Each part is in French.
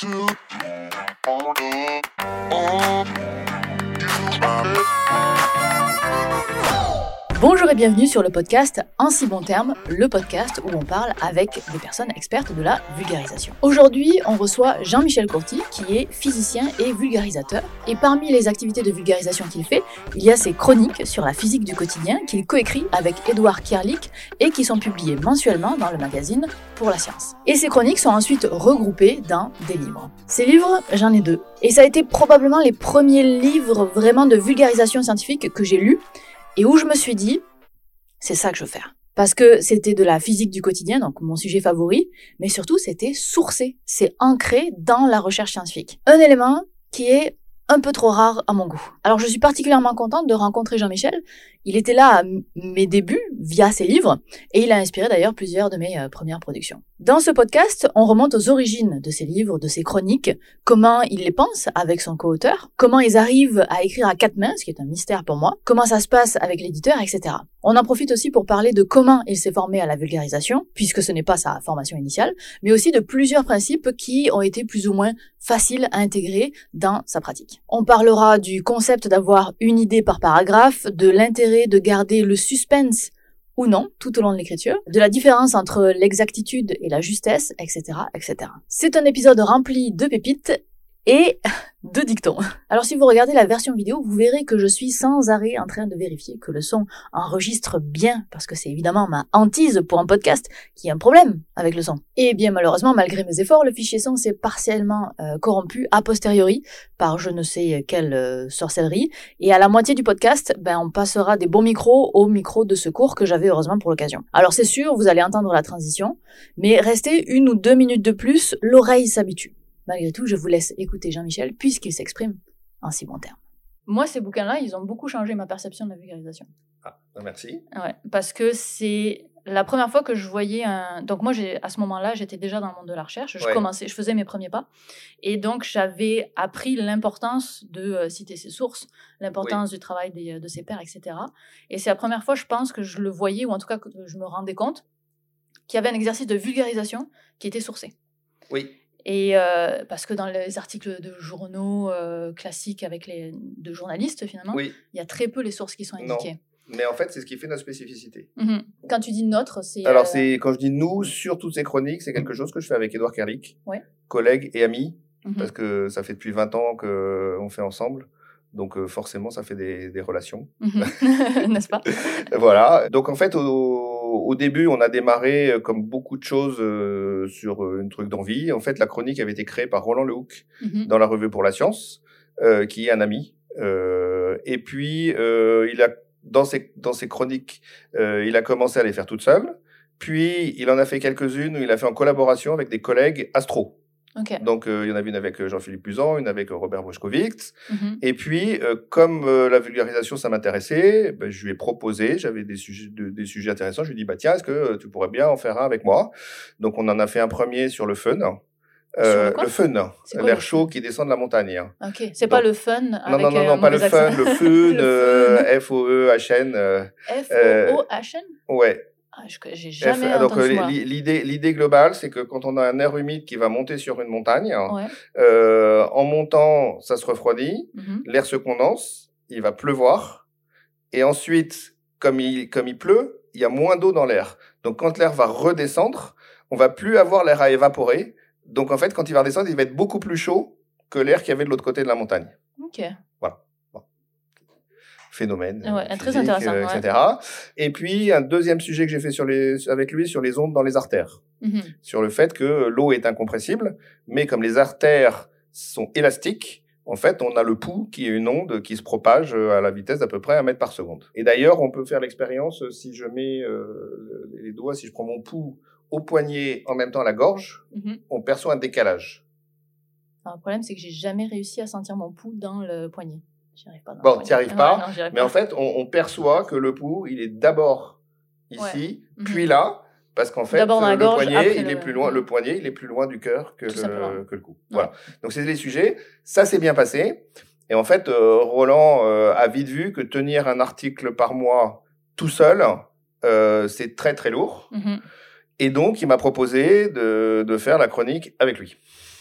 two. Bonjour et bienvenue sur le podcast En si bon terme, le podcast où on parle avec des personnes expertes de la vulgarisation. Aujourd'hui, on reçoit Jean-Michel Courty, qui est physicien et vulgarisateur. Et parmi les activités de vulgarisation qu'il fait, il y a ses chroniques sur la physique du quotidien qu'il coécrit avec Édouard Kierlich et qui sont publiées mensuellement dans le magazine Pour la science. Et ces chroniques sont ensuite regroupées dans des livres. Ces livres, j'en ai deux. Et ça a été probablement les premiers livres vraiment de vulgarisation scientifique que j'ai lus et où je me suis dit, c'est ça que je veux faire. Parce que c'était de la physique du quotidien, donc mon sujet favori, mais surtout c'était sourcé, c'est ancré dans la recherche scientifique. Un élément qui est un peu trop rare à mon goût. Alors je suis particulièrement contente de rencontrer Jean-Michel. Il était là à mes débuts via ses livres et il a inspiré d'ailleurs plusieurs de mes euh, premières productions. Dans ce podcast, on remonte aux origines de ses livres, de ses chroniques, comment il les pense avec son co-auteur, comment ils arrivent à écrire à quatre mains, ce qui est un mystère pour moi, comment ça se passe avec l'éditeur, etc. On en profite aussi pour parler de comment il s'est formé à la vulgarisation, puisque ce n'est pas sa formation initiale, mais aussi de plusieurs principes qui ont été plus ou moins faciles à intégrer dans sa pratique. On parlera du concept d'avoir une idée par paragraphe, de l'intérêt de garder le suspense ou non tout au long de l'écriture, de la différence entre l'exactitude et la justesse, etc., etc. C'est un épisode rempli de pépites et de dictons. Alors si vous regardez la version vidéo, vous verrez que je suis sans arrêt en train de vérifier que le son enregistre bien, parce que c'est évidemment ma hantise pour un podcast qui a un problème avec le son. Et bien malheureusement, malgré mes efforts, le fichier son s'est partiellement euh, corrompu a posteriori par je ne sais quelle euh, sorcellerie. Et à la moitié du podcast, ben on passera des bons micros aux micros de secours que j'avais heureusement pour l'occasion. Alors c'est sûr, vous allez entendre la transition, mais restez une ou deux minutes de plus, l'oreille s'habitue. Malgré tout, je vous laisse écouter Jean-Michel puisqu'il s'exprime en si bons termes. Moi, ces bouquins-là, ils ont beaucoup changé ma perception de la vulgarisation. Ah, bah, merci. Ouais, parce que c'est la première fois que je voyais un. Donc, moi, à ce moment-là, j'étais déjà dans le monde de la recherche. Je, commençais, je faisais mes premiers pas. Et donc, j'avais appris l'importance de euh, citer ses sources, l'importance du travail des, de ses pairs, etc. Et c'est la première fois, je pense, que je le voyais, ou en tout cas que je me rendais compte, qu'il y avait un exercice de vulgarisation qui était sourcé. Oui. Et euh, parce que dans les articles de journaux euh, classiques avec les de journalistes finalement, il y a très peu les sources qui sont indiquées. Mais en fait, c'est ce qui fait notre spécificité. Mmh quand tu dis notre, c'est. Alors, euh, c'est quand je dis nous sur toutes ces chroniques, c'est quelque chose que je fais avec Edouard Kerlik, collègue et ami, mmh parce que ça fait depuis 20 ans qu'on fait ensemble. Donc forcément, ça fait des, des relations. Mmh N'est-ce pas? Voilà. Donc en fait, au, au, début, on a démarré euh, comme beaucoup de choses euh, sur euh, un truc d'envie. En fait, la chronique avait été créée par Roland Lehoucq mmh dans la revue pour la science, qui est un ami. et puis, il a dans ses dans ses chroniques, il a commencé à les faire toute seule. Puis, il en a fait quelques-unes où il a fait en collaboration avec des collègues astro. Donc, euh, il y en avait une avec euh, Jean-Philippe Puzan, une avec euh, Robert Boschkovitz. Mhm. Et puis, comme la vulgarisation, ça m'intéressait, ben, je lui ai proposé, j'avais des sujets, des sujets intéressants, je lui ai dit, bah, tiens, est-ce que tu pourrais bien en faire un avec moi? Donc, on en a fait un premier sur le fun. le fun, l'air chaud qui descend de la montagne. Ok, c'est pas le fun. Non, non, non, non pas le fun, le fun, F-O-E-H-N. F-O-O-H-N Ouais. Ah, j'ai jamais donc l'idée l'idée globale c'est que quand on a un air humide qui va monter sur une montagne euh, en montant ça se refroidit mmh l'air se condense il va pleuvoir et ensuite comme il comme il pleut il y a moins d'eau dans l'air. Donc quand l'air va redescendre on va plus avoir l'air à évaporer. Donc en fait quand il va redescendre il va être beaucoup plus chaud que l'air qu'il y avait de l'autre côté de la montagne. Ok. Voilà phénomène, ouais, très intéressant, euh, etc. Et puis un deuxième sujet que j'ai fait sur les, avec lui sur les ondes dans les artères, mmh sur le fait que l'eau est incompressible, mais comme les artères sont élastiques, en fait, on a le pouls qui est une onde qui se propage euh, à la vitesse d'à peu près un mètre par seconde. Et d'ailleurs, on peut faire l'expérience euh, si je mets les doigts, si je prends mon pouls au poignet en même temps à la gorge, mmh on perçoit un décalage. le problème, c'est que j'ai jamais réussi à sentir mon pouls dans le poignet. Pas bon, tu n'y arrives pas. mais en fait, on, perçoit que le pouls, il est d'abord ici, mhm. puis là, parce qu'en fait, le poignet, il est plus loin. Le poignet, il est plus loin du cœur que, le, que le cou. Voilà. Donc c'est les sujets. Ça s'est bien passé. Et en fait, euh, Roland euh, a vite vu que tenir un article par mois tout seul, euh, c'est très très lourd. Mhm. Et donc, il m'a proposé de, de faire la chronique avec lui.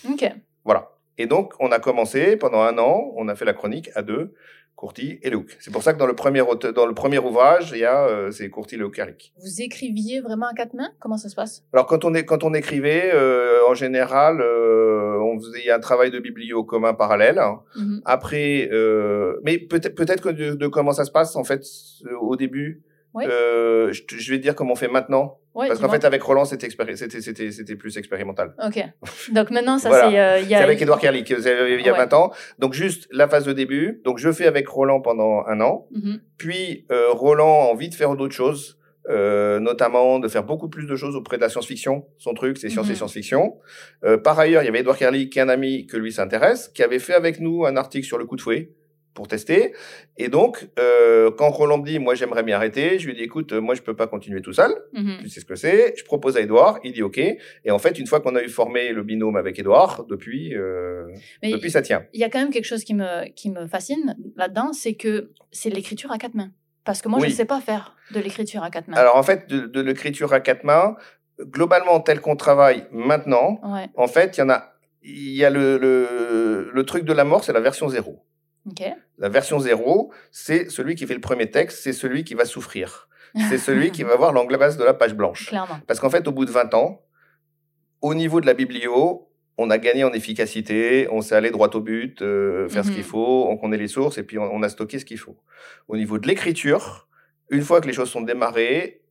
Ok. Voilà. Et donc, on a commencé pendant un an, on a fait la chronique à deux, Courty et Luke. C'est pour ça que dans le premier, dans le premier ouvrage, il y a euh, c'est Courty, Luke, Eric. Vous écriviez vraiment à quatre mains? Comment ça se passe? Alors quand on est quand on écrivait, euh, en général, euh, on faisait un travail de biblio commun parallèle. Mm-hmm. Après, euh, mais peut-être peut-être que de, de, comment ça se passe en fait au début. Euh, je, je, vais te dire comment on fait maintenant. Parce qu'en fait, avec Roland, c'était c'était plus expérimental. Ok. Donc maintenant, ça c'est. Euh, c'est avec Edouard Kerlik il y a 20 ans. Donc juste la phase de début. Donc je fais avec Roland pendant un an. Mm-hmm. Puis euh, Roland a envie de faire d'autres choses. Euh, notamment de faire beaucoup plus de choses auprès de la science-fiction. Son truc, c'est science et mm-hmm. science-fiction. Euh, par ailleurs, il y avait Edouard Kerlik, qui est un ami que lui s'intéresse, qui avait fait avec nous un article sur le coup de fouet pour tester. Et donc, euh, quand Roland me dit, moi j'aimerais m'y arrêter, je lui dis, écoute, moi je peux pas continuer tout seul. Mhm. Tu sais ce que c'est. Je propose à Edouard, il dit OK. Et en fait, une fois qu'on a eu formé le binôme avec Edouard, depuis, euh, depuis ça tient. Il y a quand même quelque chose qui me qui me fascine là-dedans, c'est que c'est l'écriture à quatre mains. Parce que moi, je ne sais pas faire de l'écriture à quatre mains. Alors en fait, de, l'écriture à quatre mains, globalement, tel qu'on travaille maintenant, en fait, il y en a, il y a le, le, le truc de la mort, c'est la version zéro. La version zéro, c'est celui qui fait le premier texte, c'est celui qui va souffrir. C'est celui qui va avoir l'angle base de la page blanche. Parce qu'en fait, au bout de 20 ans, au niveau de la biblio, on a gagné en efficacité, on s'est allé droit au but, euh, faire ce qu'il mhm. faut, on connaît les sources et puis on, a stocké ce qu'il faut. Au niveau de l'écriture, une fois que les choses sont démarrées,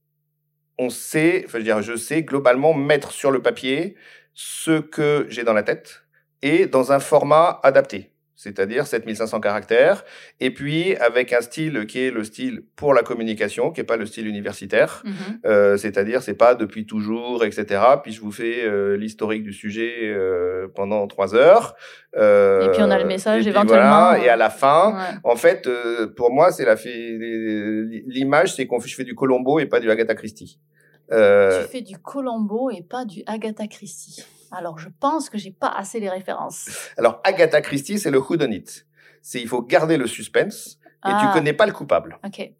on sait, enfin, je, veux dire, je sais globalement mettre sur le papier ce que j'ai dans la tête et dans un format adapté c'est-à-dire 7500 caractères, et puis avec un style qui est le style pour la communication, qui est pas le style universitaire, mhm. euh, c'est-à-dire c'est pas depuis toujours, etc. Puis je vous fais euh, l'historique du sujet euh, pendant trois heures. Et puis on a le message éventuellement. et à la fin, en fait, pour moi, c'est la l'image, c'est qu'on je fais du Colombo et pas du Agatha Christie. Tu fais du Colombo et pas du Agatha Christie. Alors, je pense que j'ai pas assez les références. Alors, Agatha Christie, c'est le whodunit. C'est il faut garder le suspense et tu ah. connais pas le coupable. Ok.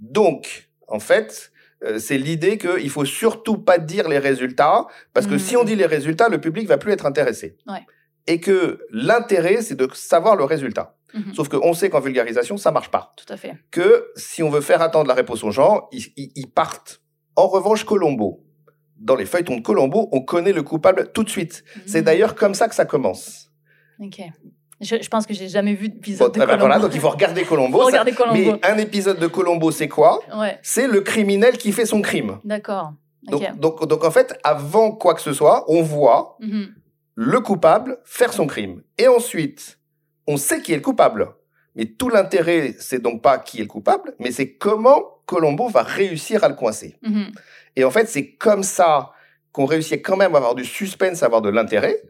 Donc, en fait, euh, c'est l'idée qu'il faut surtout pas dire les résultats parce que si on dit les résultats, le public va plus être intéressé. Ouais. Et que l'intérêt, c'est de savoir le résultat. Mhm. Sauf qu'on sait qu'en vulgarisation, ça marche pas. Tout à fait. Que si on veut faire attendre la réponse aux gens, ils, ils partent. En revanche, Colombo, dans les feuilletons de Colombo, on connaît le coupable tout de suite. C'est mmh. d'ailleurs comme ça que ça commence. Ok. Je, pense que j'ai jamais vu d'épisode de ben Colombo. Voilà, donc il faut regarder Colombo. Mais un épisode de Colombo, c'est quoi? C'est le criminel qui fait son crime. D'accord. Donc, donc, donc, en fait, avant quoi que ce soit, on voit mmh le coupable faire son crime. Et ensuite, on sait qui est le coupable. Mais tout l'intérêt, c'est donc pas qui est le coupable, mais c'est comment Colombo va réussir à le coincer. Mmh et en fait, c'est comme ça qu'on réussit quand même à avoir du suspense, à avoir de l'intérêt.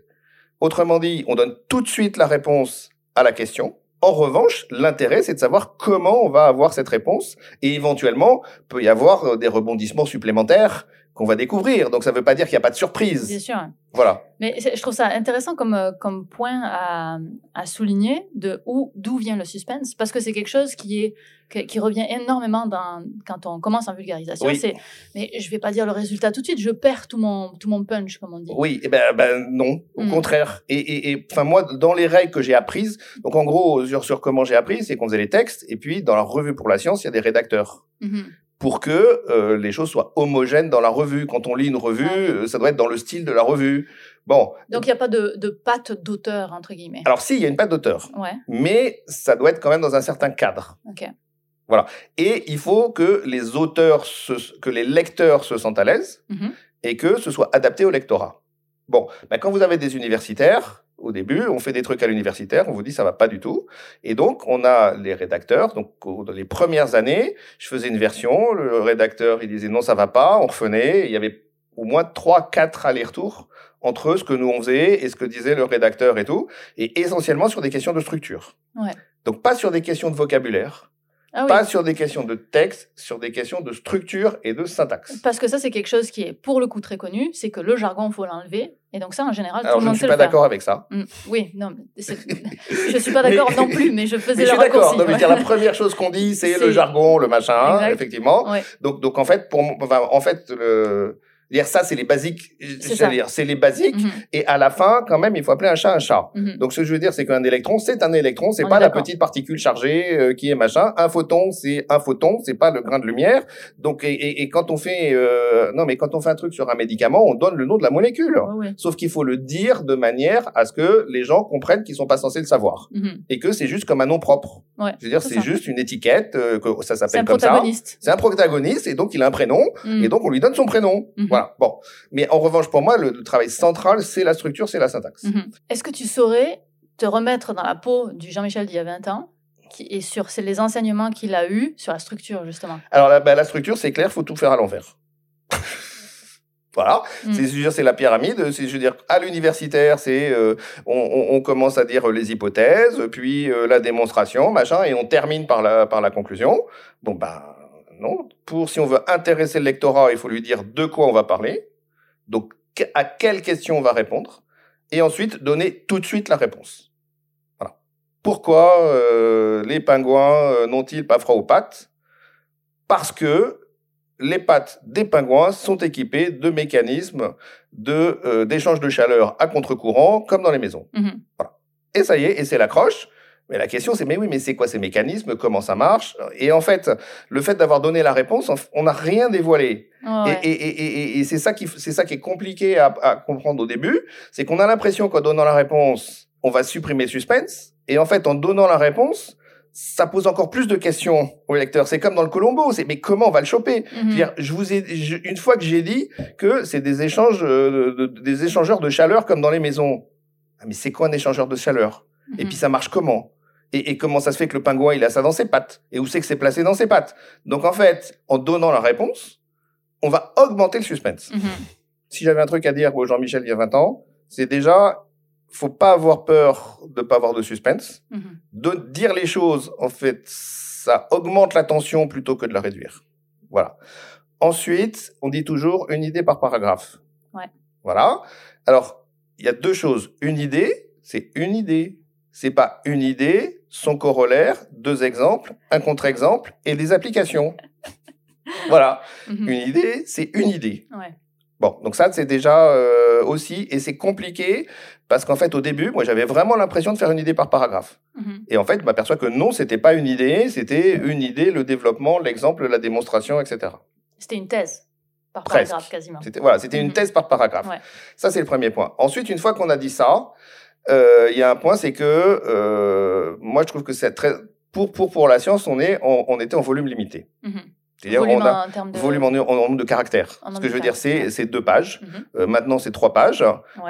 Autrement dit, on donne tout de suite la réponse à la question. En revanche, l'intérêt, c'est de savoir comment on va avoir cette réponse et éventuellement, peut y avoir euh, des rebondissements supplémentaires qu'on va découvrir. Donc ça ne veut pas dire qu'il n'y a pas de surprise. Bien sûr. Voilà. Mais je trouve ça intéressant comme, euh, comme point à, à souligner de où d'où vient le suspense parce que c'est quelque chose qui est qui revient énormément dans, quand on commence en vulgarisation. C'est mais je vais pas dire le résultat tout de suite, je perds tout mon tout mon punch comme on dit. Oui, eh ben, ben non, au hmm. contraire. Et et enfin moi dans les règles que j'ai apprises, donc en gros sur sur comment j'ai appris, c'est qu'on faisait les textes et puis dans la revue pour la science, il y a des rédacteurs. Mm-hmm pour que euh, les choses soient homogènes dans la revue. Quand on lit une revue, euh, ça doit être dans le style de la revue. Bon. Donc il n'y a pas de, de patte d'auteur entre guillemets. Alors si, il y a une patte d'auteur. Ouais. Mais ça doit être quand même dans un certain cadre. Ok. Voilà. Et il faut que les auteurs, que les lecteurs se sentent à l'aise mm-hmm. et que ce soit adapté au lectorat. Bon, ben, quand vous avez des universitaires, au début, on fait des trucs à l'universitaire, on vous dit ça va pas du tout. Et donc, on a les rédacteurs. Donc, dans les premières années, je faisais une version, le rédacteur, il disait non, ça va pas, on revenait. Il y avait au moins trois, quatre allers-retours entre ce que nous on faisait et ce que disait le rédacteur et tout. Et essentiellement sur des questions de structure. Ouais. Donc, pas sur des questions de vocabulaire. Ah pas sur des questions de texte, sur des questions de structure et de syntaxe. Parce que ça, c'est quelque chose qui est pour le coup très connu, c'est que le jargon, faut l'enlever. Et donc ça, en général, tout le monde sait le faire. je ne suis pas d'accord avec ça. Mm. oui, non, je suis pas d'accord non plus, mais je faisais le raccourci. Je suis d'accord. La première chose qu'on dit, c'est le jargon, le machin, effectivement. Donc, donc en fait, pour, enfin, en fait, le, dire ça, c'est les basiques. C'est c'est les basiques. Mhm. Et à la fin, quand même, il faut appeler un chat un chat. Mhm. Donc, ce que je veux dire, c'est qu'un électron, c'est un électron. C'est pas la petite particule chargée euh, qui est machin. Un photon, c'est un photon. C'est pas le grain de lumière. Donc, et, et, quand on fait, euh, non, mais quand on fait un truc sur un médicament, on donne le nom de la molécule. Sauf qu'il faut le dire de manière à ce que les gens comprennent qu'ils sont pas censés le savoir mhm. et que c'est juste comme un nom propre. je veux dire, c'est juste une étiquette euh, que ça s'appelle comme ça. C'est un protagoniste et donc il a un prénom et donc on lui donne son prénom. Voilà. Bon. Mais en revanche, pour moi, le, travail central, c'est la structure, c'est la syntaxe. Mhm. Est-ce que tu saurais te remettre dans la peau du Jean-Michel d'il y a 20 ans qui, et sur les enseignements qu'il a eus sur la structure, justement? Alors, la, bah, la structure, c'est clair, faut tout faire à l'envers. Voilà, mm. c'est c'est la pyramide. C'est je veux dire à l'universitaire, c'est euh, on, on, commence à dire les hypothèses, puis euh, la démonstration, machin, et on termine par la par la conclusion. Bon bah non. Pour si on veut intéresser le lectorat, il faut lui dire de quoi on va parler. Donc à quelle question on va répondre, et ensuite donner tout de suite la réponse. Voilà. Pourquoi euh, les pingouins n'ont-ils pas froid aux pattes? Parce que les pattes des pingouins sont équipées de mécanismes de euh, d'échange de chaleur à contre-courant, comme dans les maisons. Mhm. Voilà. Et ça y est, et c'est l'accroche. Mais la question, c'est, mais oui, mais c'est quoi ces mécanismes? Comment ça marche? Et en fait, le fait d'avoir donné la réponse, on n'a rien dévoilé. Et, et, et, et c'est ça qui, c'est ça qui est compliqué à, à comprendre au début, c'est qu'on a l'impression qu'en donnant la réponse, on va supprimer le suspense. Et en fait, en donnant la réponse, ça pose encore plus de questions au lecteur. C'est comme dans le Colombo, c'est mais comment on va le choper? Mhm. Je vous ai une fois que j'ai dit que c'est des échanges euh, des échangeurs de chaleur comme dans les maisons. Ah, mais c'est quoi un échangeur de chaleur? Et mhm. puis ça marche comment? Et, et, comment ça se fait que le pingouin il a ça dans ses pattes? Et où c'est que c'est placé dans ses pattes? Donc en fait, en donnant la réponse, on va augmenter le suspense. Mhm. Si j'avais un truc à dire au Jean-Michel il y a 20 ans, c'est déjà faut pas avoir peur de pas avoir de suspense. Mhm. De dire les choses, en fait, ça augmente la tension plutôt que de la réduire. Voilà. Ensuite, on dit toujours une idée par paragraphe. Ouais. Voilà. Alors, il y a deux choses. Une idée, c'est une idée. C'est pas une idée, son corollaire, deux exemples, un contre-exemple et des applications. voilà. Mhm. Une idée, c'est une idée. Ouais. Bon, donc ça c'est déjà euh, aussi et c'est compliqué parce qu'en fait au début, moi j'avais vraiment l'impression de faire une idée par paragraphe. Mhm. Et en fait, je m'aperçois que non, c'était pas une idée, c'était une idée, le développement, l'exemple, la démonstration, etc. C'était une thèse par paragraphe quasiment. C'était voilà, c'était une mhm. thèse par paragraphe. Ouais. Ça c'est le premier point. Ensuite, une fois qu'on a dit ça, il y a un point, c'est que euh, moi je trouve que c'est très pour pour pour la science, on est on, on était en volume limité. Mhm. C'est-à-dire volume, en, termes de... volume en, nombre de caractères. Ce que je veux dire, c'est c'est deux pages. Mhm. euh, maintenant, c'est trois pages,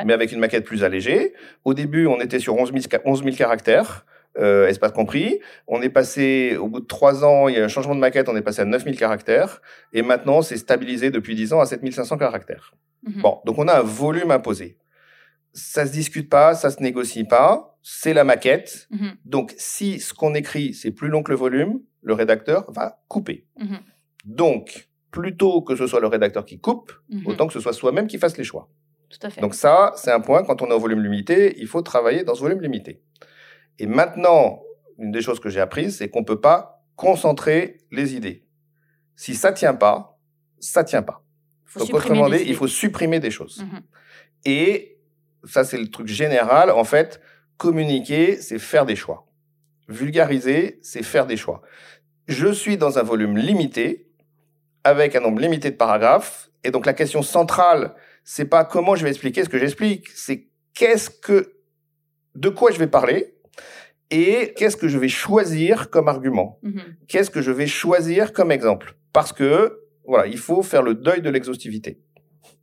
mais avec une maquette plus allégée. Au début, on était sur 11 000, 11 000 caractères. Euh, espace compris. On est passé, au bout de trois ans, il y a un changement de maquette, on est passé à 9000 caractères. Et maintenant, c'est stabilisé depuis 10 ans à 7500 caractères. Mhm. Bon, donc on a un volume imposé. Ça se discute pas, ça se négocie pas. C'est la maquette. Mhm. Donc, si ce qu'on écrit, c'est plus long que le volume, le rédacteur va couper. Donc, plutôt que ce soit le rédacteur qui coupe, mhm. autant que ce soit soi-même qui fasse les choix. Tout à fait. Donc ça, c'est un point, quand on est au volume limité, il faut travailler dans ce volume limité. Et maintenant, une des choses que j'ai apprises, c'est qu'on peut pas concentrer les idées. Si ça tient pas, ça tient pas. Faut Donc, autrement dit, il faut supprimer des choses. Et ça, c'est le truc général. En fait, communiquer, c'est faire des choix. Vulgariser, c'est faire des choix. Je suis dans un volume limité, avec un nombre limité de paragraphes. Et donc la question centrale, c'est pas comment je vais expliquer ce que j'explique, c'est qu'est-ce que, de quoi je vais parler et qu'est-ce que je vais choisir comme argument, mm-hmm. qu'est-ce que je vais choisir comme exemple, parce que voilà, il faut faire le deuil de l'exhaustivité.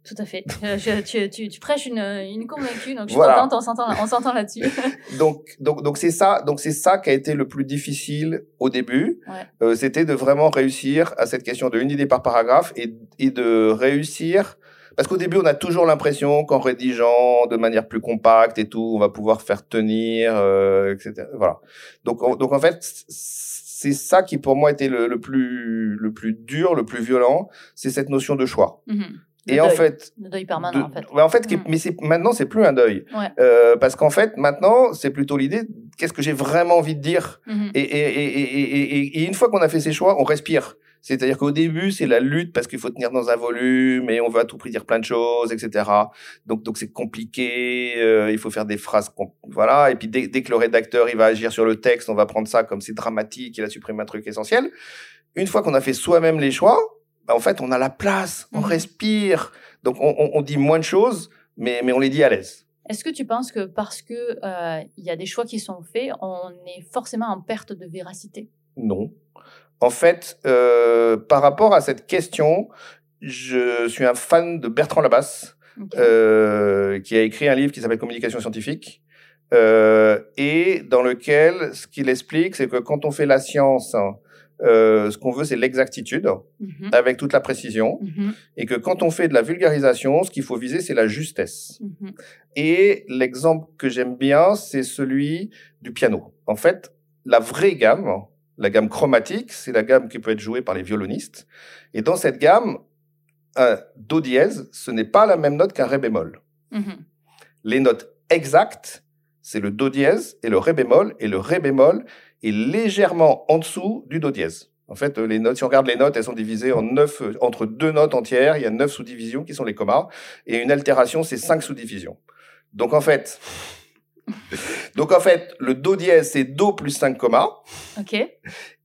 Tout à fait. Euh, tu, tu, tu, prêches une, une convaincue, donc je suis contente, on s'entend, là-dessus. donc, donc, donc c'est ça, donc c'est ça qui a été le plus difficile au début. Ouais. Euh, c'était de vraiment réussir à cette question de une idée par paragraphe et, et de réussir. Parce qu'au début, on a toujours l'impression qu'en rédigeant de manière plus compacte et tout, on va pouvoir faire tenir, euh, etc. Voilà. Donc, donc en fait, c'est ça qui pour moi était le, le, plus le plus dur, le plus violent, c'est cette notion de choix. Mm-hmm et en fait, le deuil permanent, en fait. Ouais, en fait, mm. mais c'est maintenant c'est plus un deuil, ouais. euh, parce qu'en fait maintenant c'est plutôt l'idée qu'est-ce que j'ai vraiment envie de dire, mm -hmm. et, et, et, et, une fois qu'on a fait ses choix, on respire. C'est-à-dire qu'au début, c'est la lutte parce qu'il faut tenir dans un volume et on veut à tout prix dire plein de choses, etc. Donc, donc c'est compliqué. Euh, il faut faire des phrases, voilà. Et puis dès, dès, que le rédacteur il va agir sur le texte, on va prendre ça comme c'est dramatique, il a supprimé un truc essentiel. Une fois qu'on a fait soi-même les choix, bah, en fait, on a la place, on mmh. respire. Donc, on, on, on dit moins de choses, mais, mais on les dit à l'aise. Est-ce que tu penses que parce que euh, il y a des choix qui sont faits, on est forcément en perte de véracité? Non. En fait, euh, par rapport à cette question, je suis un fan de Bertrand Labasse, euh, qui a écrit un livre qui s'appelle Communication scientifique, euh, et dans lequel ce qu'il explique, c'est que quand on fait la science, euh, ce qu'on veut, c'est l'exactitude, mhm. avec toute la précision, mhm. et que quand on fait de la vulgarisation, ce qu'il faut viser, c'est la justesse. Mhm. Et l'exemple que j'aime bien, c'est celui du piano. En fait, la vraie gamme, la gamme chromatique, c'est la gamme qui peut être jouée par les violonistes. Et dans cette gamme, un do dièse, ce n'est pas la même note qu'un ré bémol. Les notes exactes, c'est le do dièse et le ré bémol, et le ré bémol est légèrement en dessous du do dièse. En fait, les notes, si on regarde les notes, elles sont divisées en neuf, entre deux notes entières. Il y a neuf sous-divisions qui sont les commas. Et une altération, c'est cinq sous-divisions. Donc, en fait, donc, en fait, le do dièse, c'est do plus 5 commas. OK.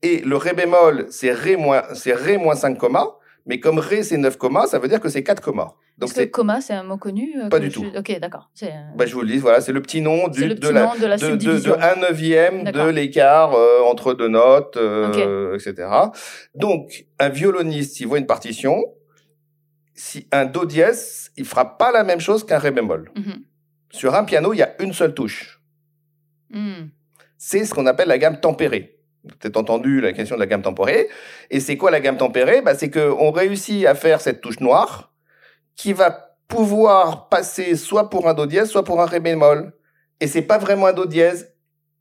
Et le ré bémol, c'est ré moins, c'est ré moins 5 commas. Mais comme ré, c'est 9 commas, ça veut dire que c'est 4 commas. Donc que comma, c'est un mot connu euh, Pas du tout. Ok, d'accord. Euh, bah, je vous le dis, voilà, c'est le petit nom, du, de, la, de, la de, de, 1 neuvième de l'écart euh, entre deux notes, etc. Donc, un violoniste, s'il voit une partition, si un do dièse, il fera pas la même chose qu'un ré bémol. Mhm. Sur un piano, il y a une seule touche. Hmm. C'est ce qu'on appelle la gamme tempérée. Vous avez peut-être entendu la question de la gamme tempérée. Et c'est quoi la gamme tempérée? Bah, C'est qu'on réussit à faire cette touche noire qui va pouvoir passer soit pour un do dièse, soit pour un ré bémol. Et c'est pas vraiment un do dièse,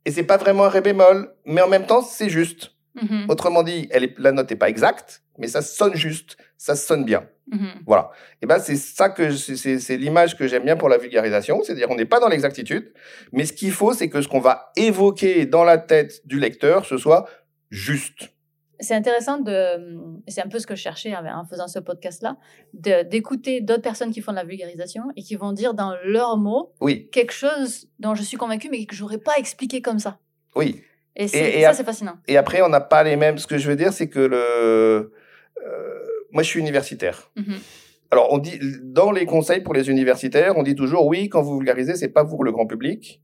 et c'est pas vraiment un ré bémol, mais en même temps, c'est juste. Mhm. Autrement dit, elle est, la note n'est pas exacte, mais ça sonne juste, ça sonne bien. Mhm. Voilà. Et ben c'est ça que c'est l'image que j'aime bien pour la vulgarisation, c'est-à-dire on n'est pas dans l'exactitude, mais ce qu'il faut, c'est que ce qu'on va évoquer dans la tête du lecteur, ce soit juste. C'est intéressant de, c'est un peu ce que je cherchais en faisant ce podcast-là, d'écouter d'autres personnes qui font de la vulgarisation et qui vont dire dans leurs mots oui. quelque chose dont je suis convaincu mais que j'aurais pas expliqué comme ça. Oui. Et, ça, c'est fascinant. Et après, on n'a pas les mêmes. Ce que je veux dire, c'est que le, euh, moi, je suis universitaire. Mhm. Alors, on dit dans les conseils pour les universitaires, on dit toujours oui, quand vous vulgarisez, c'est pas pour le grand public,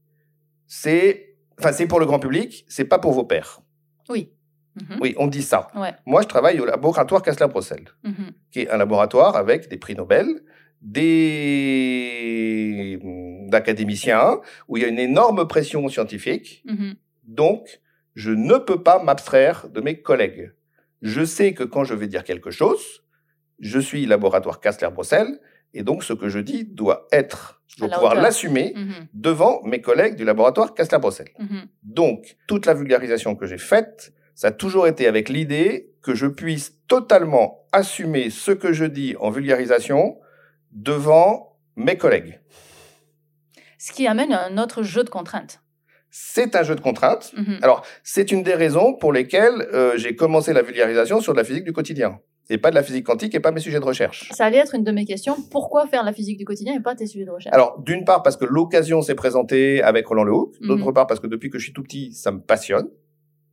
c'est, enfin, c'est pour le grand public, c'est pas pour vos pairs. Oui. Mhm. Oui, on dit ça. Moi, je travaille au laboratoire Kessler-Brossel, mhm. qui est un laboratoire avec des prix Nobel, des académiciens, où il y a une énorme pression scientifique. Donc, je ne peux pas m'abstraire de mes collègues. Je sais que quand je vais dire quelque chose, je suis laboratoire Kastler-Brossel, et donc ce que je dis doit être, je dois pouvoir l'assumer mhm. devant mes collègues du laboratoire Kastler-Brossel. Mhm. Donc, toute la vulgarisation que j'ai faite, ça a toujours été avec l'idée que je puisse totalement assumer ce que je dis en vulgarisation devant mes collègues. Ce qui amène un autre jeu de contraintes c'est un jeu de contraintes. Mhm. Alors, c'est une des raisons pour lesquelles euh, j'ai commencé la vulgarisation sur de la physique du quotidien et pas de la physique quantique et pas mes sujets de recherche. Ça allait être une de mes questions. Pourquoi faire la physique du quotidien et pas tes sujets de recherche? Alors, d'une part parce que l'occasion s'est présentée avec Roland Lehoucq. Mhm. D'autre part parce que depuis que je suis tout petit, ça me passionne.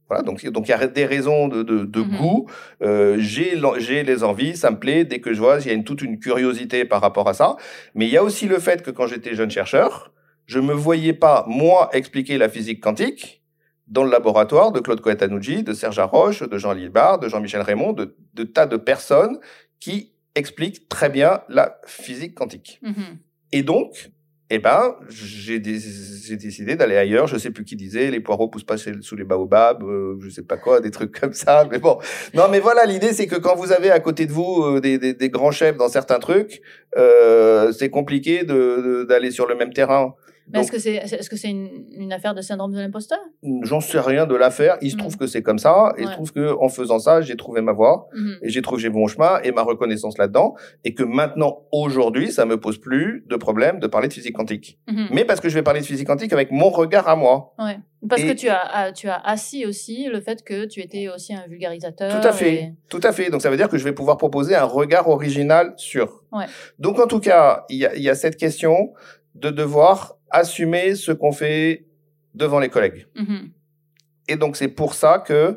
Voilà, donc donc il y a des raisons de, de, de mhm. goût. Euh, j'ai j'ai les envies, ça me plaît. Dès que je vois, il y a une, toute une curiosité par rapport à ça. Mais il y a aussi le fait que quand j'étais jeune chercheur, je me voyais pas, moi, expliquer la physique quantique dans le laboratoire de Claude Coetanucci, de Serge Haroche, de Jean Lilbard, de Jean-Michel Raymond, de, de, tas de personnes qui expliquent très bien la physique quantique. Mm-hmm. Et donc, eh ben, j'ai décidé d'aller ailleurs. Je sais plus qui disait, les poireaux poussent pas sous les baobabs, euh, je sais pas quoi, des trucs comme ça. Mais bon, non, mais voilà, l'idée c'est que quand vous avez à côté de vous euh, des, des, des, grands chefs dans certains trucs, euh, c'est compliqué d'aller de, d'aller sur le même terrain. Mais est-ce que c'est est-ce que c'est une, une, affaire de syndrome de l'imposteur? J'en sais rien de l'affaire. Il se trouve que c'est comme ça. Et il se trouve que en faisant ça, j'ai trouvé ma voie mhm. et j'ai trouvé mon chemin et ma reconnaissance là-dedans. Et que maintenant, aujourd'hui, ça me pose plus de problème de parler de physique quantique. Mhm. Mais parce que je vais parler de physique quantique avec mon regard à moi. Ouais. Parce que tu as, tu as assis aussi le fait que tu étais aussi un vulgarisateur. Tout à fait, tout à fait. Donc ça veut dire que je vais pouvoir proposer un regard original sur. Ouais. Donc en tout cas, il y a, y a cette question de devoir assumer ce qu'on fait devant les collègues. Mm-hmm. Et donc c'est pour ça que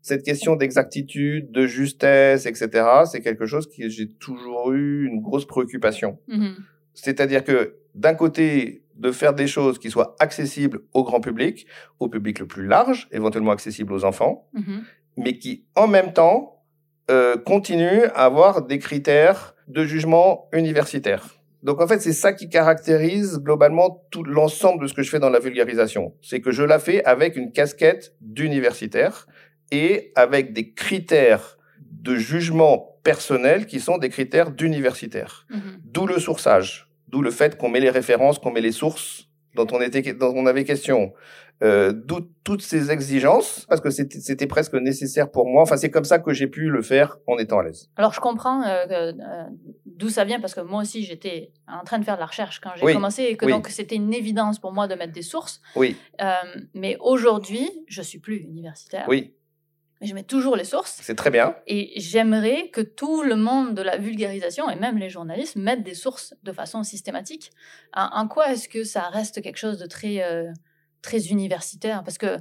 cette question d'exactitude, de justesse, etc., c'est quelque chose qui j'ai toujours eu une grosse préoccupation. Mm-hmm. C'est-à-dire que d'un côté, de faire des choses qui soient accessibles au grand public, au public le plus large, éventuellement accessibles aux enfants, mm-hmm. mais qui en même temps euh, continuent à avoir des critères de jugement universitaire. Donc en fait, c'est ça qui caractérise globalement tout l'ensemble de ce que je fais dans la vulgarisation. C'est que je la fais avec une casquette d'universitaire et avec des critères de jugement personnel qui sont des critères d'universitaire. Mm-hmm. D'où le sourçage, d'où le fait qu'on met les références, qu'on met les sources dont on était, dont on avait question. Euh, toutes ces exigences, parce que c'était presque nécessaire pour moi. Enfin, c'est comme ça que j'ai pu le faire en étant à l'aise. Alors, je comprends euh, euh, d'où ça vient, parce que moi aussi, j'étais en train de faire de la recherche quand j'ai commencé, et que donc c'était une évidence pour moi de mettre des sources. Oui. mais aujourd'hui, je suis plus universitaire. Oui. Mais je mets toujours les sources. C'est très bien. Et j'aimerais que tout le monde de la vulgarisation, et même les journalistes, mettent des sources de façon systématique. En, quoi est-ce que ça reste quelque chose de très très universitaire Parce que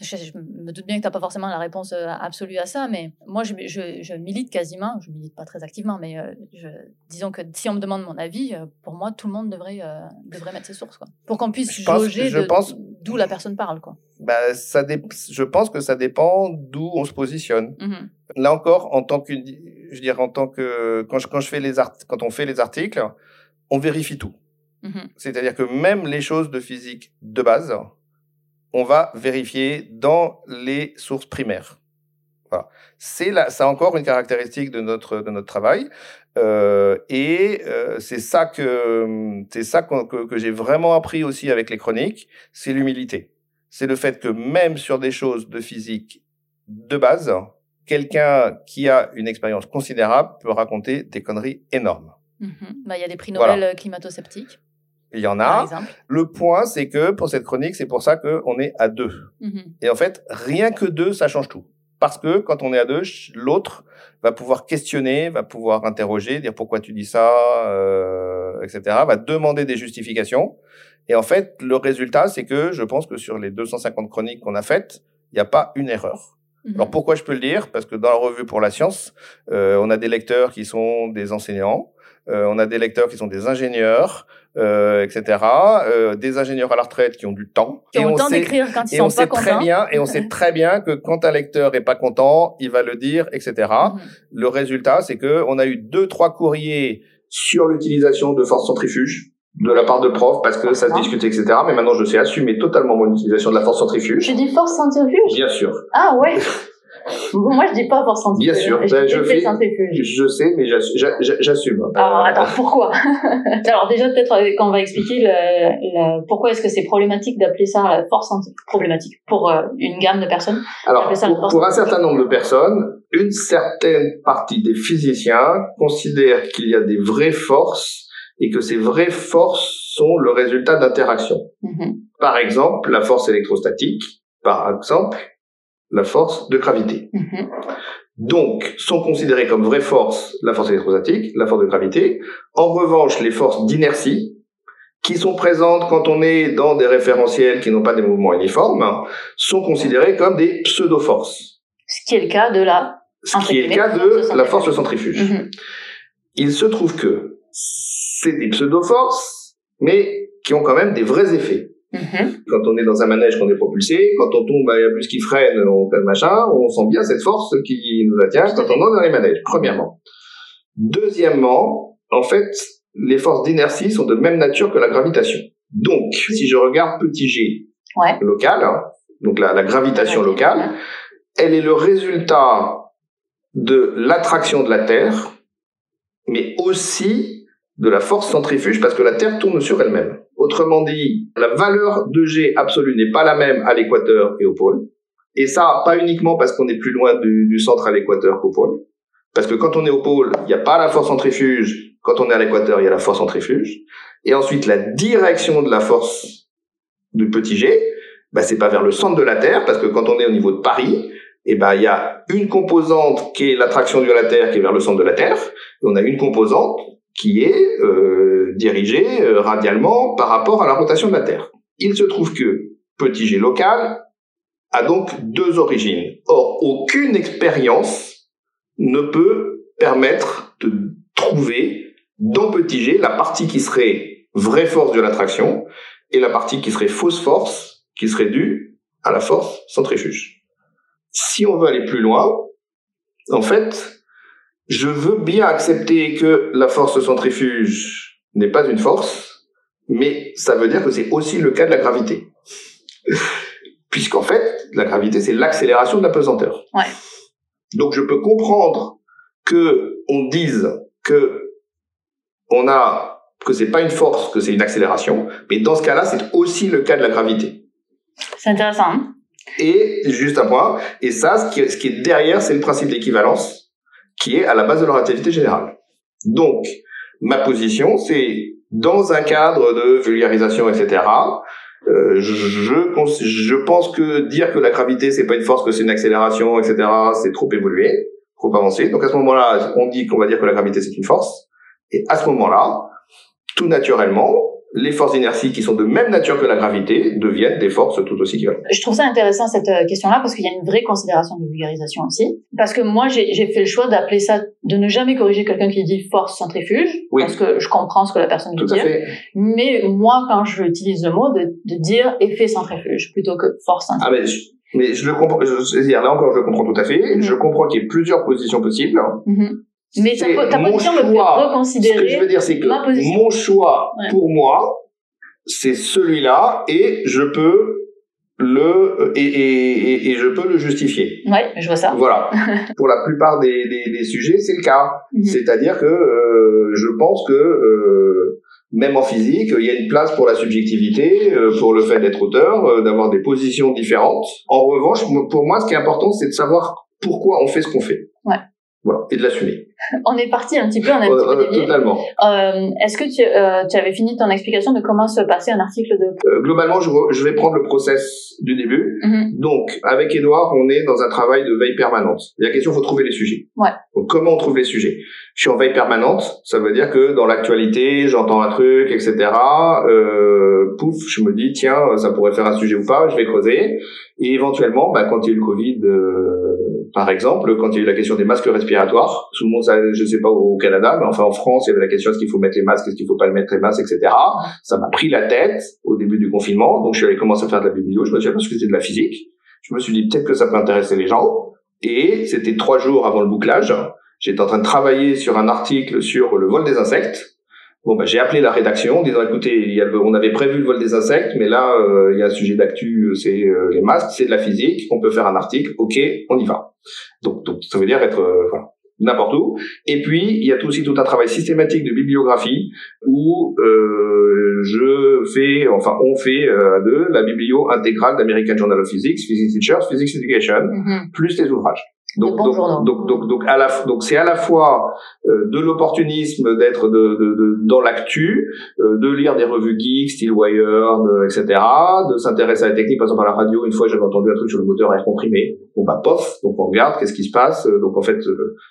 je, me doute bien que tu n'as pas forcément la réponse euh, absolue à ça, mais moi, je, je, milite quasiment, je milite pas très activement, mais euh, disons que si on me demande mon avis, euh, pour moi, tout le monde devrait, devrait mettre ses sources, quoi, pour qu'on puisse jauger d'où la personne parle. Quoi. Bah, ça je pense que ça dépend d'où on se positionne. Mmh Là encore, en tant que, je dirais, en tant que, quand je, quand je fais les art, quand on fait les articles, on vérifie tout. Mmh C'est-à-dire que même les choses de physique de base, on va vérifier dans les sources primaires. Voilà. C'est là, ça encore une caractéristique de notre de notre travail, euh, et euh, c'est ça que c'est ça que, que j'ai vraiment appris aussi avec les chroniques, c'est l'humilité. C'est le fait que même sur des choses de physique de base, quelqu'un qui a une expérience considérable peut raconter des conneries énormes. Mmh bah, il y a des prix Nobel euh, climato-sceptiques. Il y en a. Le point, c'est que pour cette chronique, c'est pour ça qu'on est à deux. Mhm. Et en fait, rien que deux, ça change tout. Parce que quand on est à deux, l'autre va pouvoir questionner, va pouvoir interroger, dire pourquoi tu dis ça, euh, etc. Va demander des justifications. Et en fait, le résultat, c'est que je pense que sur les 250 chroniques qu'on a faites, il n'y a pas une erreur. Mhm. Alors pourquoi je peux le dire? Parce que dans la revue pour la science, euh, on a des lecteurs qui sont des enseignants, euh, on a des lecteurs qui sont des ingénieurs, euh, etc. Euh, des ingénieurs à la retraite qui ont du temps. Qui ont le temps d'écrire quand ils sont pas contents. Très bien, et on sait très bien que quand un lecteur est pas content, il va le dire, etc. Mhm. Le résultat, c'est que on a eu deux, trois courriers sur l'utilisation de force centrifuge de la part de profs parce que ça se discute, etc. Mais maintenant, je sais assumer totalement mon utilisation de la force centrifuge. Tu dis force centrifuge? Bien sûr. Ah ouais Moi, je dis pas force centrifuge. Bien sûr, je, ben, je, fais, je sais, mais j'assume. Alors, attends, pourquoi? Alors, déjà, peut-être euh, quand on va expliquer le, pourquoi est-ce que c'est problématique d'appeler ça la force centrifuge. Problématique pour euh, une gamme de personnes? Alors, pour, pour un certain nombre de personnes, une certaine partie des physiciens considèrent qu'il y a des vraies forces et que ces vraies forces sont le résultat d'interactions. Mm-hmm. Par exemple, la force électrostatique, par exemple, la force de gravité. Mm-hmm. Donc, sont considérées comme vraies forces la force électrostatique, la force de gravité. En revanche, les forces d'inertie, qui sont présentes quand on est dans des référentiels qui n'ont pas des mouvements uniformes, sont considérées comme des pseudo-forces. Ce qui est le cas de la... Ce qui est le cas de la force centrifuge. Mm-hmm. Il se trouve que c'est des pseudo-forces, mais qui ont quand même des vrais effets. Mm-hmm. Quand on est dans un manège qu'on est propulsé, quand on tombe, il y a plus qui freine, on fait machin, on sent bien cette force qui nous attire quand on est dans les manèges, premièrement. Deuxièmement, en fait, les forces d'inertie sont de même nature que la gravitation. Donc, si je regarde petit g local, donc la, la gravitation locale, elle est le résultat de l'attraction de la Terre, mais aussi de la force centrifuge parce que la Terre tourne sur elle-même. Autrement dit, la valeur de G absolue n'est pas la même à l'équateur et au pôle. Et ça, pas uniquement parce qu'on est plus loin du, centre à l'équateur qu'au pôle. Parce que quand on est au pôle, il n'y a pas la force centrifuge. Quand on est à l'équateur, il y a la force centrifuge. Et ensuite, la direction de la force du petit g, bah, c'est pas vers le centre de la Terre, parce que quand on est au niveau de Paris, eh ben, il y a une composante qui est l'attraction de la Terre qui est vers le centre de la Terre, et on a une composante qui est euh, dirigée euh, radialement par rapport à la rotation de la Terre. Il se trouve que petit g local a donc deux origines. Or, aucune expérience ne peut permettre de trouver dans petit g la partie qui serait vraie force de l'attraction et la partie qui serait fausse force qui serait due à la force centrifuge. Si on veut aller plus loin, en fait, je veux bien accepter que la force centrifuge n'est pas une force, mais ça veut dire que c'est aussi le cas de la gravité. Puisqu'en fait, la gravité, c'est l'accélération de la pesanteur. Ouais. Donc je peux comprendre que on dise que on a que c'est pas une force, que c'est une accélération, mais dans ce cas-là, c'est aussi le cas de la gravité. C'est intéressant. Hein et juste un point, et ça, ce qui est, ce qui est derrière, c'est le principe d'équivalence, qui est à la base de la relativité générale. Donc, ma position, c'est dans un cadre de vulgarisation, etc. Euh, je, je pense que dire que la gravité c'est pas une force, que c'est une accélération, etc. C'est trop évolué, trop avancé. Donc à ce moment-là, on dit qu'on va dire que la gravité c'est une force. Et à ce moment-là, tout naturellement, les forces d'inertie qui sont de même nature que la gravité deviennent des forces tout aussi équivalentes. Je trouve ça intéressant cette euh, question-là parce qu'il y a une vraie considération de vulgarisation aussi. Parce que moi, j'ai fait le choix d'appeler ça, de ne jamais corriger quelqu'un qui dit force centrifuge, oui. parce que je comprends ce que la personne veut tout dire. À fait. Mais moi, quand j'utilise le mot, de, de, dire effet centrifuge plutôt que force centrifuge. Ah ben, je, mais je le comprends. Je, dire, là encore, je le comprends tout à fait. Mm -hmm. Je comprends qu'il y ait plusieurs positions possibles. Mm Mais ta, ta position choix, me fait reconsidérer Ce que je veux dire, c'est que mon choix, ouais. pour moi, c'est celui-là, et je peux le et, et, et, je peux le justifier. Ouais, je vois ça. Voilà. pour la plupart des, des, des sujets, c'est le cas. Mm -hmm. C'est-à-dire que euh, je pense que euh, même en physique, il y a une place pour la subjectivité, euh, pour le fait d'être auteur, d'avoir des positions différentes. En revanche, pour moi, ce qui est important, c'est de savoir pourquoi on fait ce qu'on fait. Ouais. Voilà, et de l'assumer. On est parti un petit peu, on a un petit peu dévié. Totalement. Euh, Est-ce que tu, euh, tu, avais fini ton explication de comment se passait un article de... Euh, globalement, je, je, vais prendre le process du début. Mm -hmm. Donc, avec Edouard, on est dans un travail de veille permanente. La question, il faut trouver les sujets. Ouais. Donc, comment on trouve les sujets? Je suis en veille permanente, ça veut dire que dans l'actualité, j'entends un truc, etc. Euh, pouf, je me dis, tiens, ça pourrait faire un sujet ou pas, je vais creuser. Et éventuellement, bah, quand il y a eu le Covid, euh, par exemple, quand il y a eu la question des masques respiratoires, tout le monde, je sais pas au Canada, mais enfin en France, il y avait la question est-ce qu'il faut mettre les masques, est-ce qu'il faut pas mettre les masques, etc. Ça m'a pris la tête au début du confinement, donc je suis allé commencer à faire de la biblio, je me suis aperçu de la physique. Je me suis dit peut-être que ça peut intéresser les gens. Et c'était trois jours avant le bouclage. J'étais en train de travailler sur un article sur le vol des insectes. Bon, bah, j'ai appelé la rédaction en disant, écoutez, il y a, on avait prévu le vol des insectes, mais là, euh, il y a un sujet d'actu, c'est euh, les masques, c'est de la physique, on peut faire un article, ok, on y va. Donc, donc ça veut dire être, euh, voilà, n'importe où. Et puis, il y a aussi tout un travail systématique de bibliographie où euh, je fais, enfin, on fait euh, de la biblio intégrale d'American Journal of Physics, Physics Teachers, Physics Education, Mm -hmm. plus les ouvrages. Donc, donc, donc, donc, donc, à la, donc, c'est à la fois euh, de l'opportunisme d'être de, de, de, dans l'actu, euh, de lire des revues geeks, style Wired, euh, etc., de s'intéresser à la technique. Par exemple, à la radio, une fois, j'avais entendu un truc sur le moteur à air comprimé. Bon, bah, pof, donc on regarde, qu'est-ce qui se passe. Donc, en fait,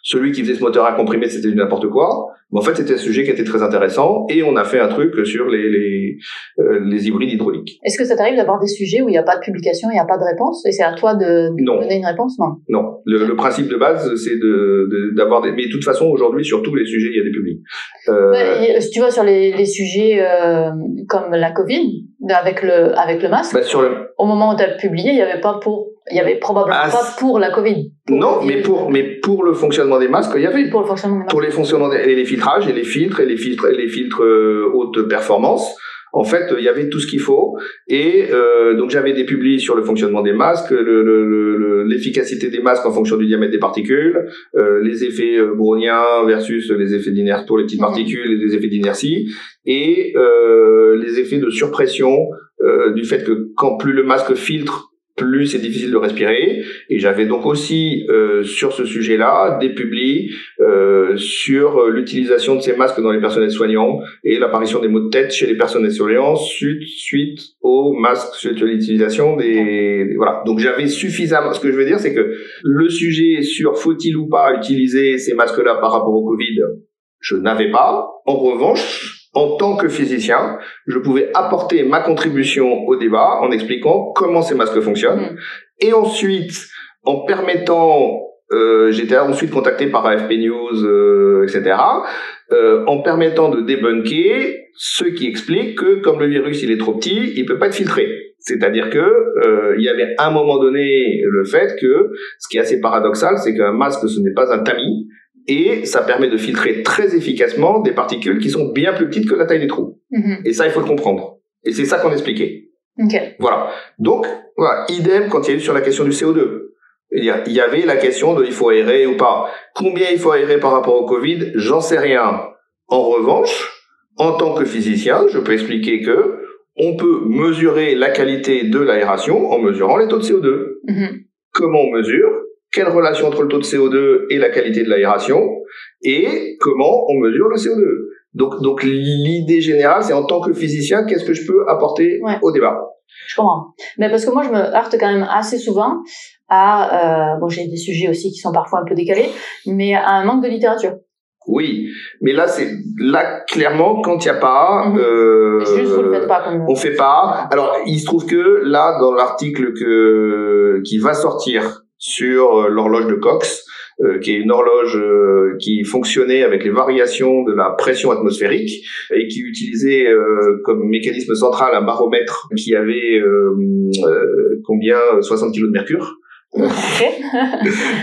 celui qui faisait ce moteur à air comprimé, c'était du n'importe quoi. Mais en fait, c'était un sujet qui était très intéressant et on a fait un truc sur les, les, euh, les hybrides hydrauliques. Est-ce que ça t'arrive d'avoir des sujets où il n'y a pas de publication, il n'y a pas de réponse et c'est à toi de, de donner une réponse? Non. Non. Le, le principe de base, c'est de, d'avoir des. Mais de toute façon, aujourd'hui, sur tous les sujets, il y a des publics. Euh... Bah, tu vois, sur les, les sujets euh, comme la Covid, avec le, avec le masque, bah, sur le... au moment où tu as publié, il n'y avait pas pour. Il y avait probablement ah, pas pour la Covid. Pour non, mais pour, mais pour le fonctionnement des masques, il y avait. Pour le fonctionnement des masques. Pour les fonctionnements des, et les filtrages, et les filtres, et les filtres, et les filtres euh, haute performance. En fait, il y avait tout ce qu'il faut. Et euh, donc j'avais des publis sur le fonctionnement des masques, l'efficacité le, le, des masques en fonction du diamètre des particules, euh, les effets euh, browniens versus les effets d'inertie pour les petites mmh. particules et les effets d'inertie, et euh, les effets de surpression euh, du fait que quand plus le masque filtre, plus c'est difficile de respirer. Et j'avais donc aussi euh, sur ce sujet-là des publis euh, sur l'utilisation de ces masques dans les personnels soignants et l'apparition des maux de tête chez les personnels soignants suite, suite aux masques, suite à l'utilisation des, Voilà. Donc j'avais suffisamment... Ce que je veux dire, c'est que le sujet sur faut-il ou pas utiliser ces masques-là par rapport au Covid, je n'avais pas. En revanche, en tant que physicien, je pouvais apporter ma contribution au débat en expliquant comment ces masques fonctionnent. Mm. Et ensuite, en permettant, euh, j'étais ensuite contacté par AFP News, euh, etc., euh, en permettant de débunker ceux qui expliquent que comme le virus il est trop petit, il peut pas être filtré. C'est-à-dire que euh, il y avait à un moment donné le fait que ce qui est assez paradoxal, c'est qu'un masque ce n'est pas un tamis, et ça permet de filtrer très efficacement des particules qui sont bien plus petites que la taille des trous. Mhm. Et ça, il faut le comprendre. Et c'est ça qu'on expliquait. Voilà. Donc, voilà, idem quand il y a eu sur la question du CO2. Il y avait la question de il faut aérer ou pas. Combien il faut aérer par rapport au Covid? J'en sais rien. En revanche, en tant que physicien, je peux expliquer que on peut mesurer la qualité de l'aération en mesurant les taux de CO2. Mhm. Comment on mesure? Quelle relation entre le taux de CO2 et la qualité de l'aération, et comment on mesure le CO2. Donc, donc l'idée générale, c'est en tant que physicien, qu'est-ce que je peux apporter au débat? Je comprends. Mais parce que moi, je me heurte quand même assez souvent à, euh, bon, j'ai des sujets aussi qui sont parfois un peu décalés, mais à un manque de littérature. Oui, mais là c'est là clairement quand il n'y a pas, mhm. euh, Juste vous le faites pas comme on fait pas. Alors il se trouve que là dans l'article que qui va sortir sur euh, l'horloge de Cox, euh, qui est une horloge euh, qui fonctionnait avec les variations de la pression atmosphérique et qui utilisait comme mécanisme central un baromètre qui avait combien 60 kg de mercure.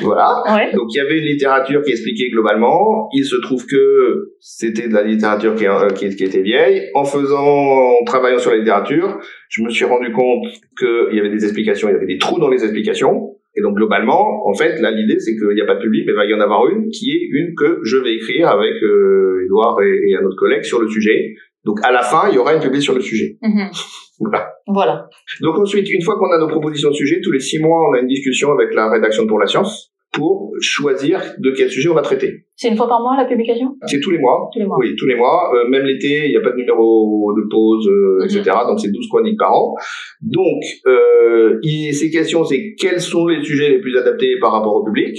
voilà. Donc il y avait une littérature qui expliquait globalement. Il se trouve que c'était de la littérature qui, qui, qui, était vieille. En faisant, en travaillant sur la littérature, je me suis rendu compte qu'il y avait des explications, il y avait des trous dans les explications. Et donc globalement, en fait, là l'idée c'est qu'il n'y a pas de public, mais il va y en avoir une qui est une que je vais écrire avec euh, Edouard et, un autre collègue sur le sujet. Donc à la fin, il y aura une public sur le sujet. Mhm. Voilà. Voilà. Donc ensuite, une fois qu'on a nos propositions de sujet, tous les six mois, on a une discussion avec la rédaction pour la science pour choisir de quel sujet on va traiter. C'est une fois par mois la publication? C'est tous les mois. Tous les mois. Oui, tous les mois. Euh, même l'été, il n'y a pas de numéro de pause, euh, mhm. etc. Donc c'est 12 chroniques par an. Donc euh, ces questions, c'est quels sont les sujets les plus adaptés par rapport au public?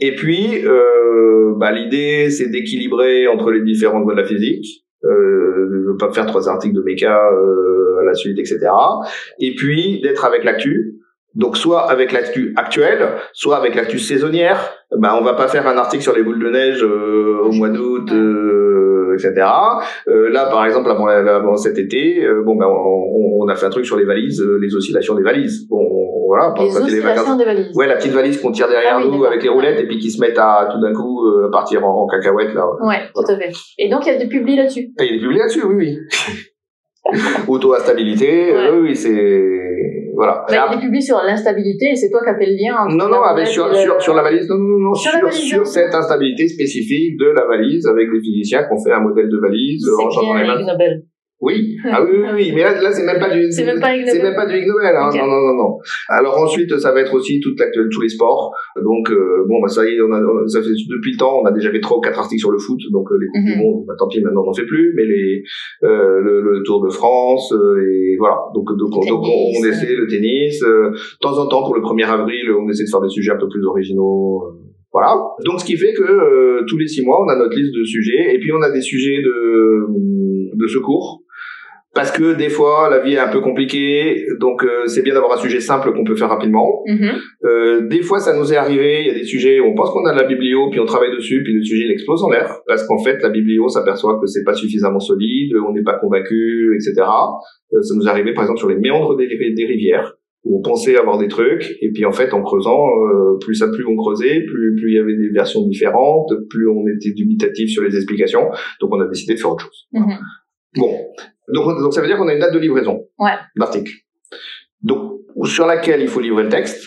Et puis, euh, bah, l'idée, c'est d'équilibrer entre les différentes voies de la physique. Euh, ne pas faire trois articles de méca euh, à la suite, etc. Et puis d'être avec l'actu, donc soit avec l'actu actuelle, soit avec l'actu saisonnière. Ben on va pas faire un article sur les boules de neige euh, au mois d'août, euh, etc. Euh, là, par exemple, avant, avant cet été, euh, bon ben on, on, a fait un truc sur les valises, les oscillations des valises. Bon, voilà. Les oscillations des valises. Ouais, la petite valise qu'on tire derrière ah nous avec les roulettes et puis qui se mettent à tout d'un coup partir en, en cacahuète là. Ouais, tout à fait. Et donc il y a des publis là-dessus. Il y a des publis là-dessus, oui, oui. Auto-instabilité, oui, oui, c'est voilà. Bah, il est publié sur l'instabilité et c'est toi qui as fait le lien entre Non, non, avec sur, sur, sur, la valise, non, non, non, sur, sur, cette instabilité spécifique de la valise avec les physiciens qui ont fait un modèle de valise en changeant les mains. Oui, ah oui, oui, oui, mais là, là c'est même pas du, c'est même pas, c'est même pas du Nobel, hein. non, non, non, non. Alors ensuite, ça va être aussi toute tous les sports. Donc euh, bon, bah ça y est, on a, ça fait depuis le temps, on a déjà fait trois ou quatre articles sur le foot, donc euh, les coupes du mhm. monde, bah, tant pis, maintenant on n'en fait plus, mais les euh, le, le, Tour de France euh, et voilà. Donc donc, donc on, essaie le tennis. de temps en temps, pour le 1er avril, on essaie de faire des sujets un peu plus originaux. Voilà. Donc ce qui fait que tous les six mois, on a notre liste de sujets et puis on a des sujets de de secours parce que des fois la vie est un peu compliquée, donc euh, c'est bien d'avoir un sujet simple qu'on peut faire rapidement. Mm-hmm. Euh, des fois ça nous est arrivé, il y a des sujets où on pense qu'on a de la biblio, puis on travaille dessus, puis le sujet il explose en l'air, parce qu'en fait la biblio s'aperçoit que c'est pas suffisamment solide, on n'est pas convaincu, etc. Euh, ça nous est arrivé par exemple sur les méandres des, des, rivières où on pensait avoir des trucs et puis en fait en creusant euh, plus ça plus on creusait plus plus il y avait des versions différentes plus on était dubitatif sur les explications donc on a décidé de faire autre chose mm-hmm. bon Donc, donc ça veut dire qu'on a une date de livraison ouais. d'article. Donc, sur laquelle il faut livrer le texte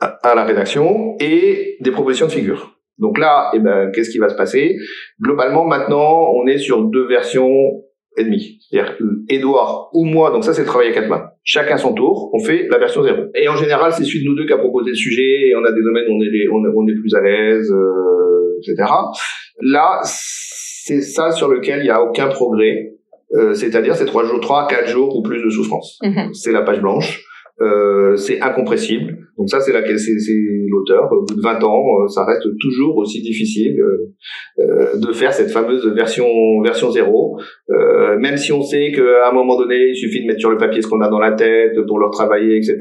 à, à la rédaction et des propositions de figures. Donc là, eh ben, qu'est-ce qui va se passer? Globalement, maintenant, on est sur deux versions et demie. C'est-à-dire que Edouard ou moi, donc ça c'est le travail à quatre mains. Chacun son tour, on fait la version zéro. Et en général, c'est celui de nous deux qui a proposé le sujet, et on a des domaines où on est, on on est plus à l'aise, euh, etc. Là, c'est ça sur lequel il n'y a aucun progrès. Euh, c'est-à-dire c'est trois jours, trois, quatre jours ou plus de souffrance. Mhm. C'est la page blanche. Euh, c'est incompressible. Donc ça, c'est l'auteur. Au bout de 20 ans, euh, ça reste toujours aussi difficile euh, euh, de faire cette fameuse version version zéro. Euh, même si on sait qu'à un moment donné, il suffit de mettre sur le papier ce qu'on a dans la tête pour le travailler, etc.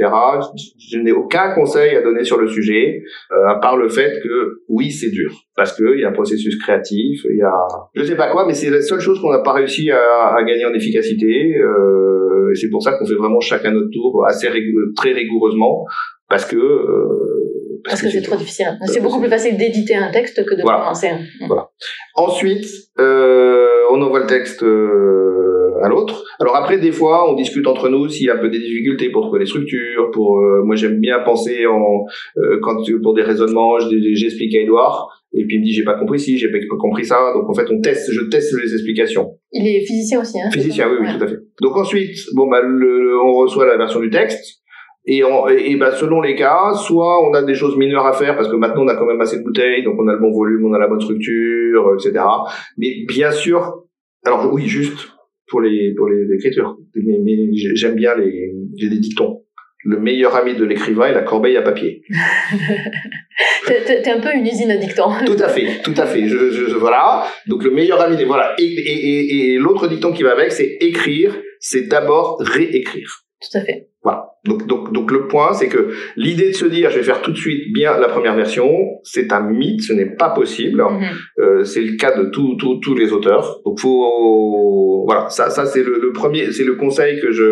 Je, n'ai aucun conseil à donner sur le sujet, euh, à part le fait que oui, c'est dur parce que il y a un processus créatif, il y a je sais pas quoi, mais c'est la seule chose qu'on n'a pas réussi à, à, gagner en efficacité. Euh, et c'est pour ça qu'on fait vraiment chacun notre tour assez très rigoureusement parce que euh, parce, parce, que, que c'est trop difficile. C'est beaucoup plus facile d'éditer un texte que de voilà. commencer. Voilà. Ensuite, euh, on envoie le texte euh, à l'autre. Alors après, des fois, on discute entre nous s'il y a un peu des difficultés pour trouver les structures. Pour euh, moi, j'aime bien penser en euh, quand pour des raisonnements, j'explique à Edouard. Et puis il me dit j'ai pas compris ci, j'ai pas compris ça. Donc en fait on teste, je teste les explications. Il est physicien aussi, hein Physicien, oui, oui, ouais. tout à fait. Donc ensuite, bon bah le, on reçoit la version du texte. Et, on, et, bah, selon les cas, soit on a des choses mineures à faire parce que maintenant on a quand même assez de bouteilles, donc on a le bon volume, on a la bonne structure, etc. Mais bien sûr, alors oui, juste pour les pour les écritures, mais, mais j'aime bien les j'ai des dictons. Le meilleur ami de l'écrivain est la corbeille à papier. T'es un peu une usine à dictons. tout à fait, tout à fait. Je, je, je voilà. Donc le meilleur ami, des, voilà. Et, et, et, et l'autre dicton qui va avec, c'est écrire, c'est d'abord réécrire. Tout à fait. Voilà. Donc, donc, donc le point, c'est que l'idée de se dire, je vais faire tout de suite bien la première version, c'est un mythe, ce n'est pas possible. Mm -hmm. euh, c'est le cas de tous tous tous les auteurs. Donc, faut, voilà, ça, ça c'est le, le, premier, c'est le conseil que je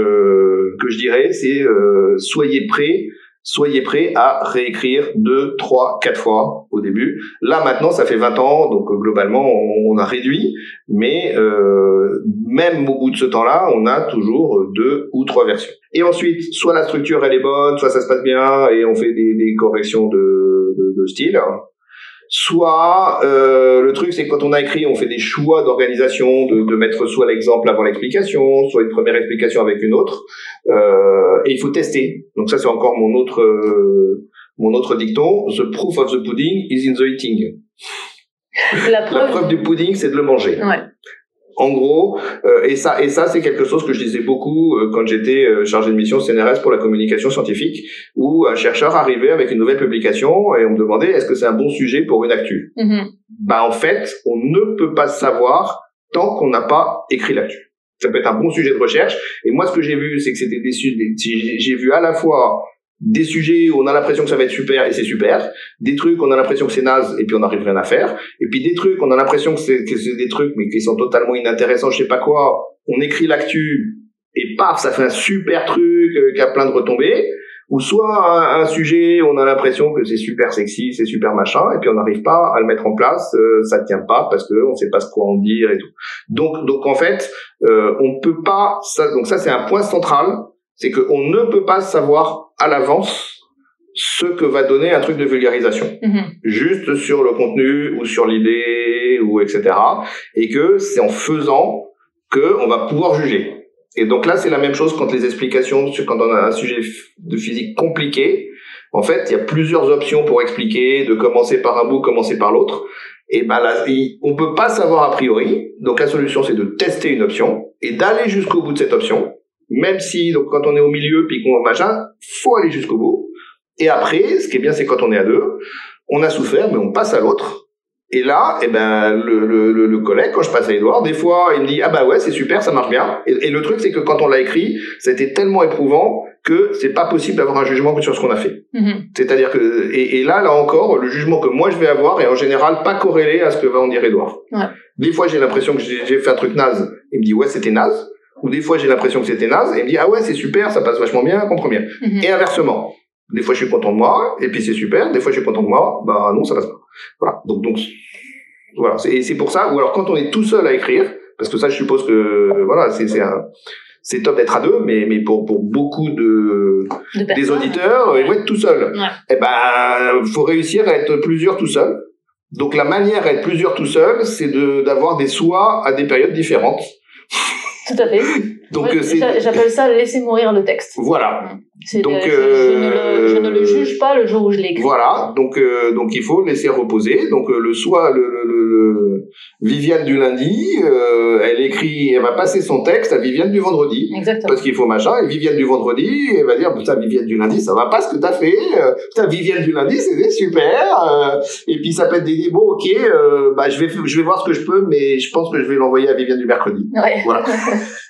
que je dirais, c'est euh, soyez prêts. Soyez prêts à réécrire deux, trois, quatre fois au début. Là maintenant, ça fait 20 ans, donc globalement, on, a réduit, mais euh, même au bout de ce temps-là, on a toujours deux ou trois versions. Et ensuite, soit la structure elle est bonne, soit ça se passe bien et on fait des, des corrections de, de, de style. Soit euh, le truc c'est que quand on a écrit, on fait des choix d'organisation, de, de mettre soit l'exemple avant l'explication, soit une première explication avec une autre, euh, et il faut tester. Donc ça c'est encore mon autre euh, mon autre dicton. The proof of the pudding is in the eating. La preuve, La preuve du pudding c'est de le manger. Ouais. En gros, euh, et ça, et ça, c'est quelque chose que je disais beaucoup euh, quand j'étais euh, chargé de mission CNRS pour la communication scientifique, où un chercheur arrivait avec une nouvelle publication et on me demandait est-ce que c'est un bon sujet pour une actu? Mm -hmm. Bah en fait, on ne peut pas savoir tant qu'on n'a pas écrit l'actu. Ça peut être un bon sujet de recherche. Et moi, ce que j'ai vu, c'est que c'était des, des j'ai vu à la fois des sujets où on a l'impression que ça va être super et c'est super, des trucs on a l'impression que c'est naze et puis on n'arrive rien à faire, et puis des trucs on a l'impression que c'est des trucs mais qui sont totalement inintéressants, je sais pas quoi, on écrit l'actu et paf ça fait un super truc euh, qui a plein de retombées, ou soit un, sujet on a l'impression que c'est super sexy, c'est super machin, et puis on n'arrive pas à le mettre en place, euh, ça tient pas parce que on sait pas ce quoi en dire et tout. Donc donc en fait euh, on peut pas ça donc ça c'est un point central c'est qu'on ne peut pas savoir à l'avance ce que va donner un truc de vulgarisation. -hmm. Juste sur le contenu ou sur l'idée ou etc. Et que c'est en faisant que on va pouvoir juger. Et donc là, c'est la même chose quand les explications, quand on a un sujet de physique compliqué. En fait, il y a plusieurs options pour expliquer, de commencer par un bout, commencer par l'autre. Et ben là, on peut pas savoir a priori. Donc la solution, c'est de tester une option et d'aller jusqu'au bout de cette option même si donc quand on est au milieu puis qu'on machin, faut aller jusqu'au bout. Et après, ce qui est bien, c'est quand on est à deux, on a souffert, mais on passe à l'autre. Et là, eh ben le, le, le, collègue, quand je passe à Edouard, des fois, il me dit ah bah ouais, c'est super, ça marche bien. Et, et le truc, c'est que quand on l'a écrit, ça a été tellement éprouvant que c'est pas possible d'avoir un jugement sur ce qu'on a fait. Mm -hmm. C'est-à-dire que et, et, là, là encore, le jugement que moi je vais avoir est en général pas corrélé à ce que va en dire Edouard. Ouais. Des fois, j'ai l'impression que j'ai fait un truc naze. Il me dit ouais, c'était naze ou des fois j'ai l'impression que c'était naze, et il me dit ah ouais c'est super, ça passe vachement bien, comprends bien. Mm -hmm. Et inversement, des fois je suis content de moi, et puis c'est super, des fois je suis content de moi, bah non ça passe pas. Voilà, donc donc voilà, et c'est pour ça, ou alors quand on est tout seul à écrire, Parce que ça, je suppose que voilà, c'est c'est c'est top d'être à deux, mais mais pour pour beaucoup de, des auditeurs, ils vont être tout seuls. Ouais. Eh ben, faut réussir à être plusieurs tout seul. Donc la manière à être plusieurs tout seul, c'est de d'avoir des soins à des périodes différentes. Tout à fait. Donc j'appelle ça laisser mourir le texte. Voilà. Donc je, ne le, je, ne le, juge pas le jour où je l'écris. Voilà. Donc euh, donc il faut laisser reposer. Donc euh, le soir le, le, Viviane du lundi, euh, elle écrit, elle va passer son texte à Viviane du vendredi. Exactement. Parce qu'il faut machin. Et Viviane du vendredi, elle va dire putain Viviane du lundi, ça va pas ce que t'as fait. putain Viviane du lundi, c'était super. et puis ça peut être des bon ok, bah je vais je vais voir ce que je peux, mais je pense que je vais l'envoyer à Viviane du mercredi. Ouais. Voilà.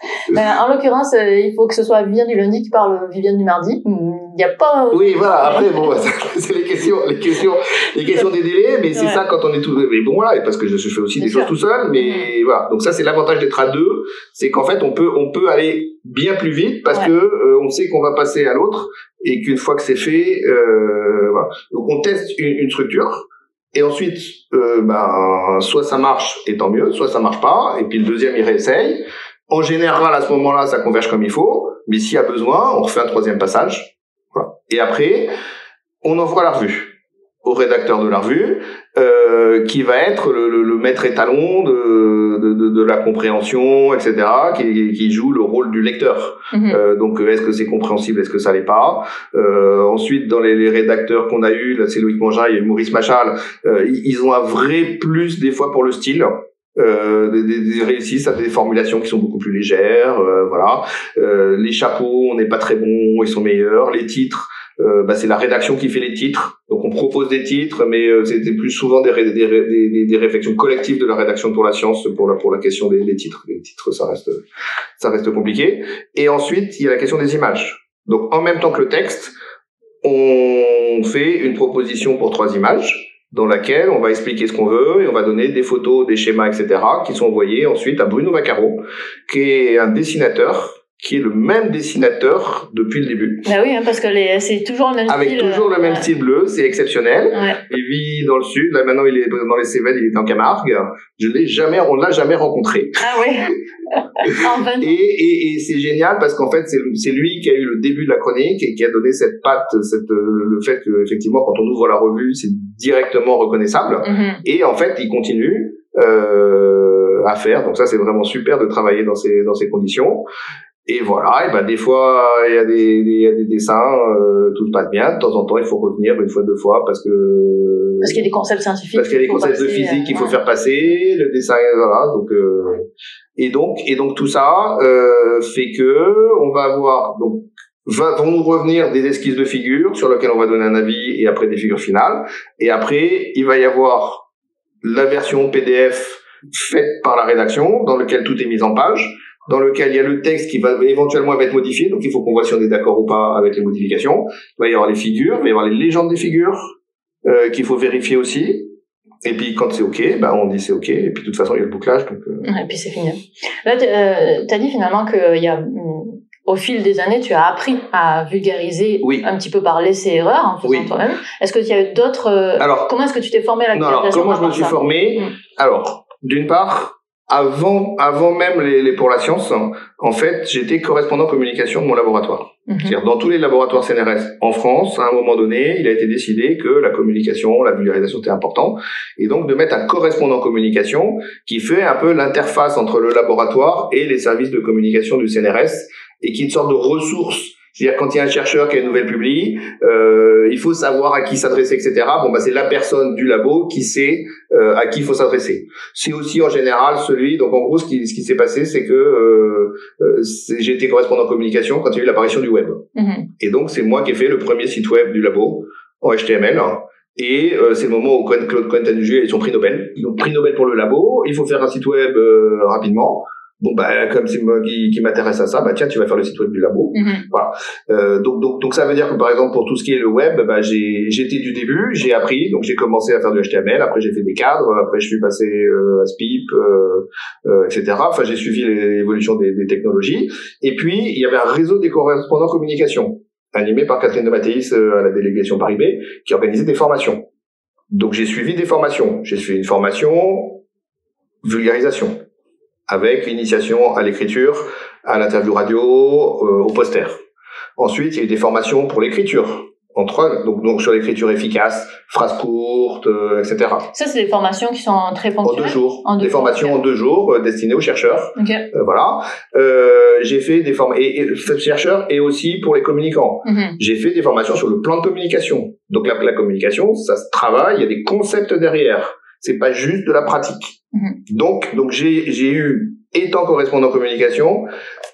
Ben, en l'occurrence, euh, il faut que ce soit Viviane du lundi qui parle Viviane du mardi. Il n'y a pas. Oui, voilà. Après, bon, c'est les questions, les questions, les questions des délais, mais c'est ça quand on est tout. Mais bon, voilà, parce que je, fais aussi des choses tout seul, mais voilà. Donc ça, c'est l'avantage d'être à deux, c'est qu'en fait, on peut, on peut aller bien plus vite parce que euh, on sait qu'on va passer à l'autre et qu'une fois que c'est fait, euh, voilà. Donc on teste une, une structure. Et ensuite, euh, ben, soit ça marche et tant mieux, soit ça marche pas, et puis le deuxième il réessaye. En général, à ce moment-là, ça converge comme il faut, mais s'il y a besoin, on refait un troisième passage. Voilà. Et après, on envoie la revue au rédacteur de la revue, euh, qui va être le, le, le maître étalon de, de, de, la compréhension, etc., qui, qui, joue le rôle du lecteur. Mhm. Euh, donc, est-ce que c'est compréhensible, est-ce que ça l'est pas? Euh, Ensuite, dans les, les rédacteurs qu'on a eu, là, c'est Loïc Mangin et Maurice Machal, euh, ils ont un vrai plus des fois pour le style euh, des, des, réussissent à des formulations qui sont beaucoup plus légères, euh, voilà. Euh, les chapeaux, on n'est pas très bon, ils sont meilleurs. Les titres, euh, bah, c'est la rédaction qui fait les titres. Donc on propose des titres, mais euh, c'était plus souvent des, des, des, des, réflexions collectives de la rédaction pour la science pour la pour la question des, des titres. Les titres, ça reste ça reste compliqué. Et ensuite, il y a la question des images. Donc en même temps que le texte, on fait une proposition pour trois images dans laquelle on va expliquer ce qu'on veut et on va donner des photos, des schémas, etc., qui sont envoyés ensuite à Bruno Vaccaro, qui est un dessinateur qui est le même dessinateur depuis le début. Bah oui, hein, parce que c'est toujours le même Avec style. Avec toujours le même style bleu, c'est exceptionnel. Ouais. Il vit dans le sud, là maintenant il est dans les Cévennes, il est en Camargue. Je l'ai jamais, on l'a jamais rencontré. Ah oui. et et, et c'est génial parce qu'en fait c'est lui qui a eu le début de la chronique et qui a donné cette patte, cette le fait que effectivement quand on ouvre la revue c'est directement reconnaissable. Mm -hmm. Et en fait il continue. Euh, à faire donc ça c'est vraiment super de travailler dans ces dans ces conditions et voilà, et ben des fois il y a des, y a des dessins, euh, tout se passe bien. De temps en temps, il faut revenir une fois, deux fois parce que parce qu'il y a des concepts scientifiques. Parce qu'il y a des concepts de physique qu'il faut faire passer, le dessin, voilà. Donc euh, et donc et donc tout ça euh, fait que on va avoir donc va, vont nous revenir des esquisses de figures sur lesquelles on va donner un avis et après des figures finales. Et après, il va y avoir la version PDF faite par la rédaction dans lequel tout est mis en page dans lequel il y a le texte qui va éventuellement être modifié, donc il faut qu'on voit si on est d'accord ou pas avec les modifications. Il va y avoir les figures, il va y avoir les légendes des figures euh, qu'il faut vérifier aussi. Et puis quand c'est ok, bah on dit c'est ok. Et puis de toute façon il y a le bouclage. Donc, euh... Et puis c'est fini. Là, tu euh, as dit finalement qu'il y a mm, au fil des années, tu as appris à vulgariser oui. un petit peu par laisser erreur en faisant oui. toi-même. Est-ce que il y a eu d'autres euh, Alors comment est-ce que tu t'es formé à la non, alors comment je me suis ça? formé? Mm. Alors d'une part avant, avant même les, les pour la science, en fait, j'étais correspondant communication de mon laboratoire. Mhm. C'est-à-dire dans tous les laboratoires CNRS en France, à un moment donné, il a été décidé que la communication, la vulgarisation était important, et donc de mettre un correspondant communication qui fait un peu l'interface entre le laboratoire et les services de communication du CNRS, et qui est une sorte de ressource c'est-à-dire quand il y a un chercheur qui a une nouvelle publie, euh, il faut savoir à qui s'adresser, etc. Bon, bah c'est la personne du labo qui sait euh, à qui il faut s'adresser. C'est aussi en général celui. Donc en gros, ce qui, ce qui s'est passé, c'est que euh, euh, j'ai été correspondant communication quand il y a eu l'apparition du web. Mhm. Et donc c'est moi qui ai fait le premier site web du labo en HTML. Et euh, c'est le moment où Claude Cohen a eu son prix Nobel. Donc prix Nobel pour le labo. Il faut faire un site web euh, rapidement. Bon bah comme c'est moi qui, qui m'intéresse à ça, bah tiens tu vas faire le site web du labo. Mhm. Euh, donc, donc, donc ça veut dire que par exemple pour tout ce qui est le web, bah, j'ai j'étais du début, j'ai appris, donc j'ai commencé à faire du HTML, après j'ai fait des cadres, après je suis passé euh, à SPIP, euh, euh, etc. Enfin j'ai suivi l'évolution des, des technologies. Et puis il y avait un réseau des correspondants communication animé par Catherine de Mathéis euh, à la délégation Paris B, qui organisait des formations. Donc j'ai suivi des formations. J'ai suivi une formation vulgarisation. Avec l'initiation à l'écriture, à l'interview radio, au poster. Ensuite, il y a eu des formations pour l'écriture en trois, donc, donc sur l'écriture efficace, phrases courtes, euh, etc. Ça, c'est des formations qui sont très ponctuelles. En deux jours. En deux des formations en deux jours euh, destinées aux chercheurs. Okay. Euh, voilà. Euh, j'ai fait des formations et, et chercheurs et aussi pour les communicants. Mhm. J'ai fait des formations sur le plan de communication. Donc la, la communication, ça se travaille. Il y a des concepts derrière. C'est pas juste de la pratique. Mhm. Donc, donc j'ai j'ai eu étant correspondant communication,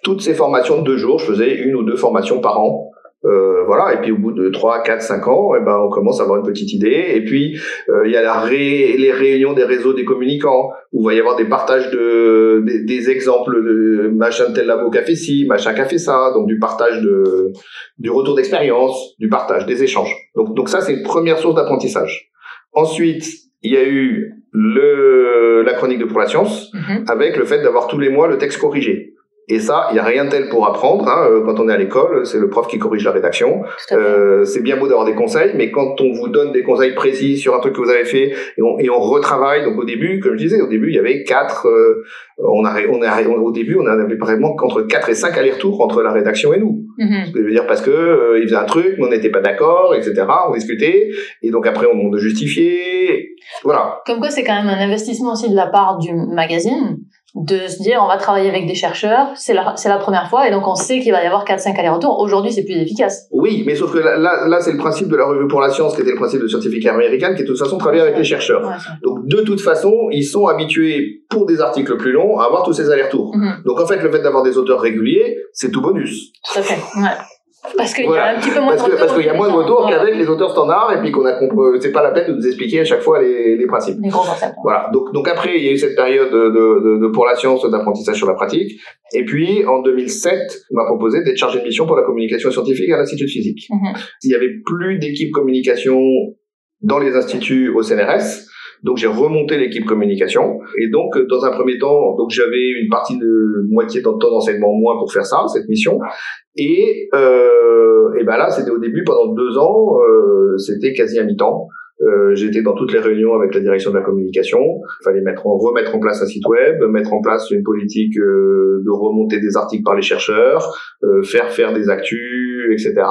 toutes ces formations de deux jours, je faisais une ou deux formations par an euh, voilà, et puis au bout de 3, 4, 5 ans, eh ben, on commence à avoir une petite idée. Et puis, euh, il y a la ré les réunions des réseaux des communicants, où il va y avoir des partages de des, des exemples de machin tel labo fait ci, machin qui a fait ça, donc du partage de du retour d'expérience, du partage, des échanges. Donc, donc ça, c'est une première source d'apprentissage. Ensuite, il y a eu le la chronique de pour la science, Mhm. avec le fait d'avoir tous les mois le texte corrigé. Et ça, il n'y a rien de tel pour apprendre. Hein. Euh, Quand on est à l'école, c'est le prof qui corrige la rédaction. Euh, c'est bien beau d'avoir des conseils, mais quand on vous donne des conseils précis sur un truc que vous avez fait et on, et on retravaille, donc au début, comme je disais, au début, il y avait quatre, euh, on a, on a, au début, on avait vraiment entre quatre et cinq allers-retours entre la rédaction et nous. Ce que je veux dire parce que euh, il faisait un truc, mais on n'était pas d'accord, etc. On discutait, et donc après on demande de justifier. Voilà. Comme quoi, c'est quand même un investissement aussi de la part du magazine de se dire on va travailler avec des chercheurs, c'est la, c'est la première fois et donc on sait qu'il va y avoir 4-5 allers-retours. Aujourd'hui, c'est plus efficace. Oui, mais sauf que là, là, là, c'est le principe de la revue pour la science, qui était le principe de Scientific American, qui est de toute façon travailler avec les chercheurs. Ouais. Donc de toute façon, ils sont habitués pour des articles plus longs à avoir tous ces allers-retours. Mhm. Donc en fait, le fait d'avoir des auteurs réguliers, c'est tout bonus. Tout à fait. Ouais. Parce qu'il y a un petit peu moins Parce de retours. parce qu'il y a moins de retours qu'avec les auteurs standards et puis qu'on a compris, c'est pas la peine de nous expliquer à chaque fois les, les principes. Gros concepts. Voilà. Donc, donc après, il y a eu cette période de, de, pour la science d'apprentissage sur la pratique. Et puis, en 2007, on m'a proposé d'être chargé de mission pour la communication scientifique à l'Institut de physique. Mhm. Il y avait plus d'équipe communication dans les instituts au CNRS. Donc j'ai remonté l'équipe communication et donc euh, dans un premier temps donc j'avais une partie de moitié de temps d'enseignement moins pour faire ça cette mission et euh, et ben là c'était au début pendant deux ans euh, c'était quasi à mi-temps euh, j'étais dans toutes les réunions avec la direction de la communication. Il fallait mettre en, remettre en place un site web, mettre en place une politique euh, de remontée des articles par les chercheurs, euh, faire faire des actus, etc.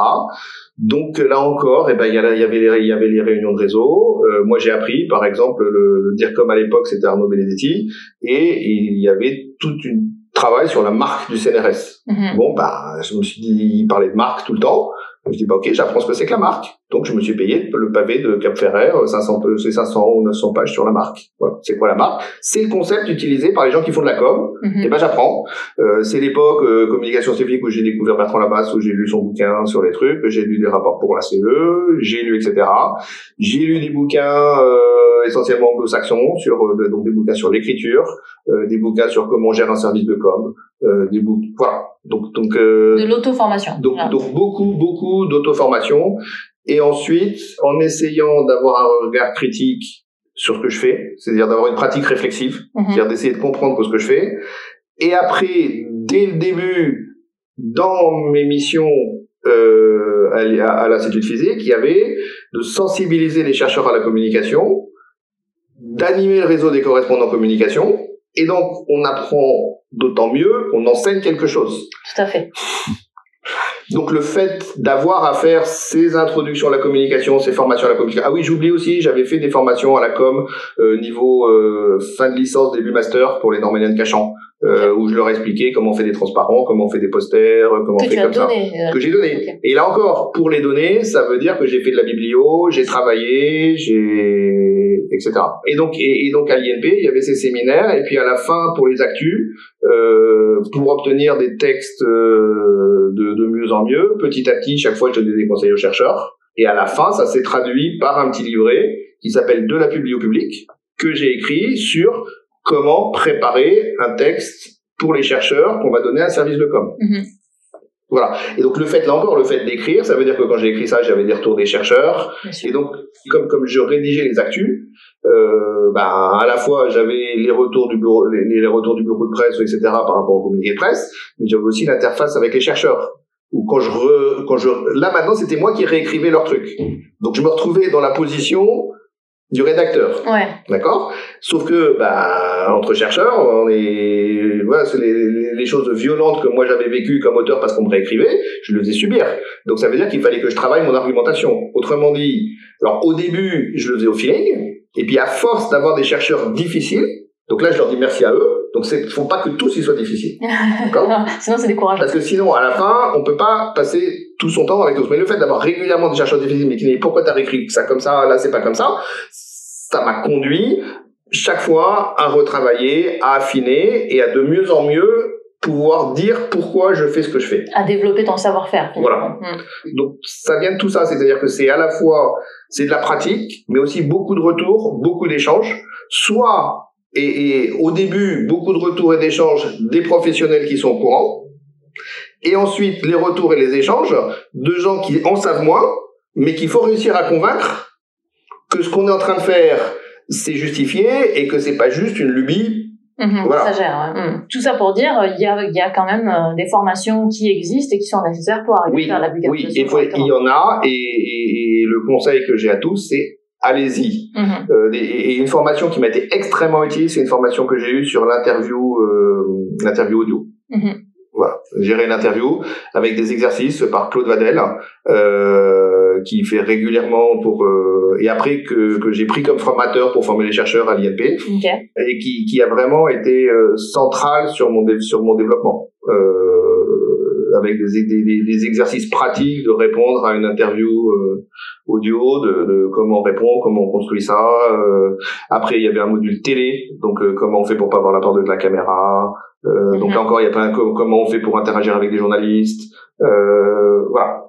Donc là encore, eh ben il y, avait les, réunions de réseau. Euh, moi j'ai appris, par exemple, le, le dire comme à l'époque c'était Arnaud Benedetti, et il y avait tout un travail sur la marque du CNRS. Mhm. Bon, bah, je me suis dit, il parlait de marque tout le temps. Je me suis dit, bah, ok, j'apprends ce que c'est que la marque. Donc, je me suis payé le pavé de Cap Ferret, euh, 500, peu- c'est 500 ou 900 pages sur la marque. Voilà. C'est quoi la marque? C'est le concept utilisé par les gens qui font de la com. Mhm. Et ben, j'apprends. Euh, c'est l'époque, euh, communication scientifique où j'ai découvert Bertrand Labasse, où j'ai lu son bouquin sur les trucs, j'ai lu des rapports pour la CE, j'ai lu, etc. J'ai lu des bouquins, euh, essentiellement anglo-saxons sur, euh, donc des bouquins sur l'écriture, euh, des bouquins sur comment on gère un service de com, euh, des bouquins, voilà. Donc, donc, euh, De l'auto-formation. donc, Voilà. donc beaucoup, beaucoup d'auto-formation. Et ensuite, en essayant d'avoir un regard critique sur ce que je fais, c'est-à-dire d'avoir une pratique réflexive, Mhm. c'est-à-dire d'essayer de comprendre ce que je fais. Et après, dès le début, dans mes missions euh, à, à l'Institut de physique, il y avait de sensibiliser les chercheurs à la communication, d'animer le réseau des correspondants communication, et donc on apprend d'autant mieux qu'on enseigne quelque chose. Tout à fait. Donc le fait d'avoir à faire ces introductions à la communication, ces formations à la communication. Ah oui, j'oublie aussi, j'avais fait des formations à la com euh, niveau euh, fin de licence, début master pour les Normaliens de Cachan, euh, où je leur expliquais comment on fait des transparents, comment on fait des posters, comment on fait comme ça. donné. euh, Que j'ai donné. Et là encore, pour les donner, ça veut dire que j'ai fait de la biblio, j'ai travaillé, j'ai etc. Et donc et, et donc à l'INP, il y avait ces séminaires et puis à la fin pour les actus, euh, pour obtenir des textes euh, de, de mieux en mieux, petit à petit, chaque fois je donnais des conseils aux chercheurs. Et à la fin, ça s'est traduit par un petit livret qui s'appelle De la publi au public, que j'ai écrit sur comment préparer un texte pour les chercheurs qu'on va donner à un service de com. Mhm. Voilà. Et donc le fait, là encore, le fait d'écrire, ça veut dire que quand j'ai écrit ça, j'avais des retours des chercheurs. Et donc, comme, comme je rédigeais les actus, euh, ben, à la fois j'avais les retours du bureau, les, les retours du bureau de presse, etc. par rapport au communiqué de presse, mais j'avais aussi l'interface avec les chercheurs. Ou quand je, re- quand je, là maintenant, c'était moi qui réécrivais leurs trucs. Donc je me retrouvais dans la position du rédacteur. Ouais. D'accord? Sauf que, bah, entre chercheurs, on est, voilà, c'est les, les, choses violentes que moi j'avais vécues comme auteur parce qu'on me réécrivait, je le faisais subir. Donc ça veut dire qu'il fallait que je travaille mon argumentation. Autrement dit, alors au début, je le faisais au feeling, et puis à force d'avoir des chercheurs difficiles, donc là je leur dis merci à eux, donc il faut pas que tous ils soient difficiles. D'accord? Sinon c'est décourageant. Parce que sinon, à la fin, on peut pas passer tout son temps avec tous. Mais le fait d'avoir régulièrement des chercheurs difficiles, mais qui disent pourquoi t'as réécrit ça comme ça, là c'est pas comme ça, ça m'a conduit chaque fois à retravailler, à affiner et à de mieux en mieux pouvoir dire pourquoi je fais ce que je fais. À développer ton savoir-faire. Voilà. Mm. Donc ça vient de tout ça, c'est-à-dire que c'est à la fois c'est de la pratique, mais aussi beaucoup de retours, beaucoup d'échanges, soit et, et, au début beaucoup de retours et d'échanges des professionnels qui sont au courant, et ensuite les retours et les échanges de gens qui en savent moins, mais qu'il faut réussir à convaincre que ce qu'on est en train de faire c'est justifié et que c'est pas juste une lubie Mmh, voilà. Ça gère. Ouais. Mmh. Tout ça pour dire, il y a, y a quand même euh, des formations qui existent et qui sont nécessaires pour arriver oui, à la Oui, il, faut, y en a et, et, et le conseil que j'ai à tous, c'est allez-y. Mmh. Euh, et, une formation qui m'a été extrêmement utile, c'est une formation que j'ai eue sur l'interview, euh, l'interview audio. Voilà, gérer une interview avec des exercices par Claude Vadel, euh, qui fait régulièrement pour euh, et après que, que j'ai pris comme formateur pour former les chercheurs à l'INP et qui, qui a vraiment été euh, central sur mon sur mon développement. Euh, avec des, des, des, exercices pratiques de répondre à une interview euh, audio, de, de, comment on répond, comment on construit ça. Euh, après, il y avait un module télé, donc comment on fait pour pas avoir la peur de la caméra, euh, Donc là encore, il y a plein comment on fait pour interagir avec des journalistes. Euh, voilà.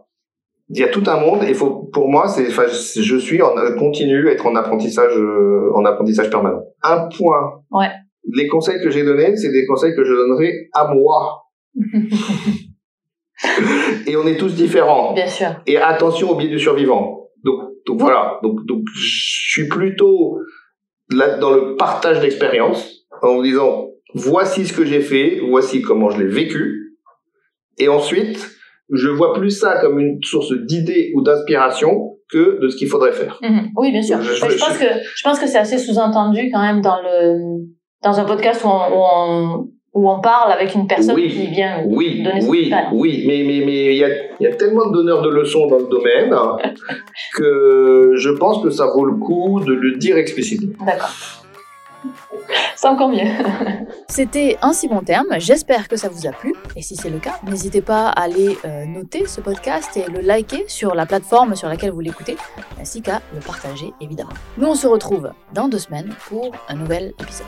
Il y a tout un monde et faut pour moi c'est enfin je suis en continue à être en apprentissage euh, en apprentissage permanent. Un point. Ouais. Les conseils que j'ai donnés, c'est des conseils que je donnerai à moi. et on est tous différents. Bien sûr. Et attention au biais du survivant. Donc donc voilà. Donc donc je suis plutôt là dans le partage d'expérience en vous disant voici ce que j'ai fait, voici comment je l'ai vécu. Et ensuite, je vois plus ça comme une source d'idées ou d'inspiration que de ce qu'il faudrait faire. Mhm. Oui, bien sûr. Je, pense que je pense que c'est assez sous-entendu quand même dans le dans un podcast où on, où on, parle avec une personne qui vient oui, donner oui, oui, mais mais mais il y a y a tellement de donneurs de leçons dans le domaine que je pense que ça vaut le coup de le dire explicitement. D'accord. C'est encore mieux. C'était un si bon terme. J'espère que ça vous a plu. Et si c'est le cas, n'hésitez pas à aller euh, noter ce podcast et le liker sur la plateforme sur laquelle vous l'écoutez, ainsi qu'à le partager évidemment. Nous, on se retrouve dans deux semaines pour un nouvel épisode.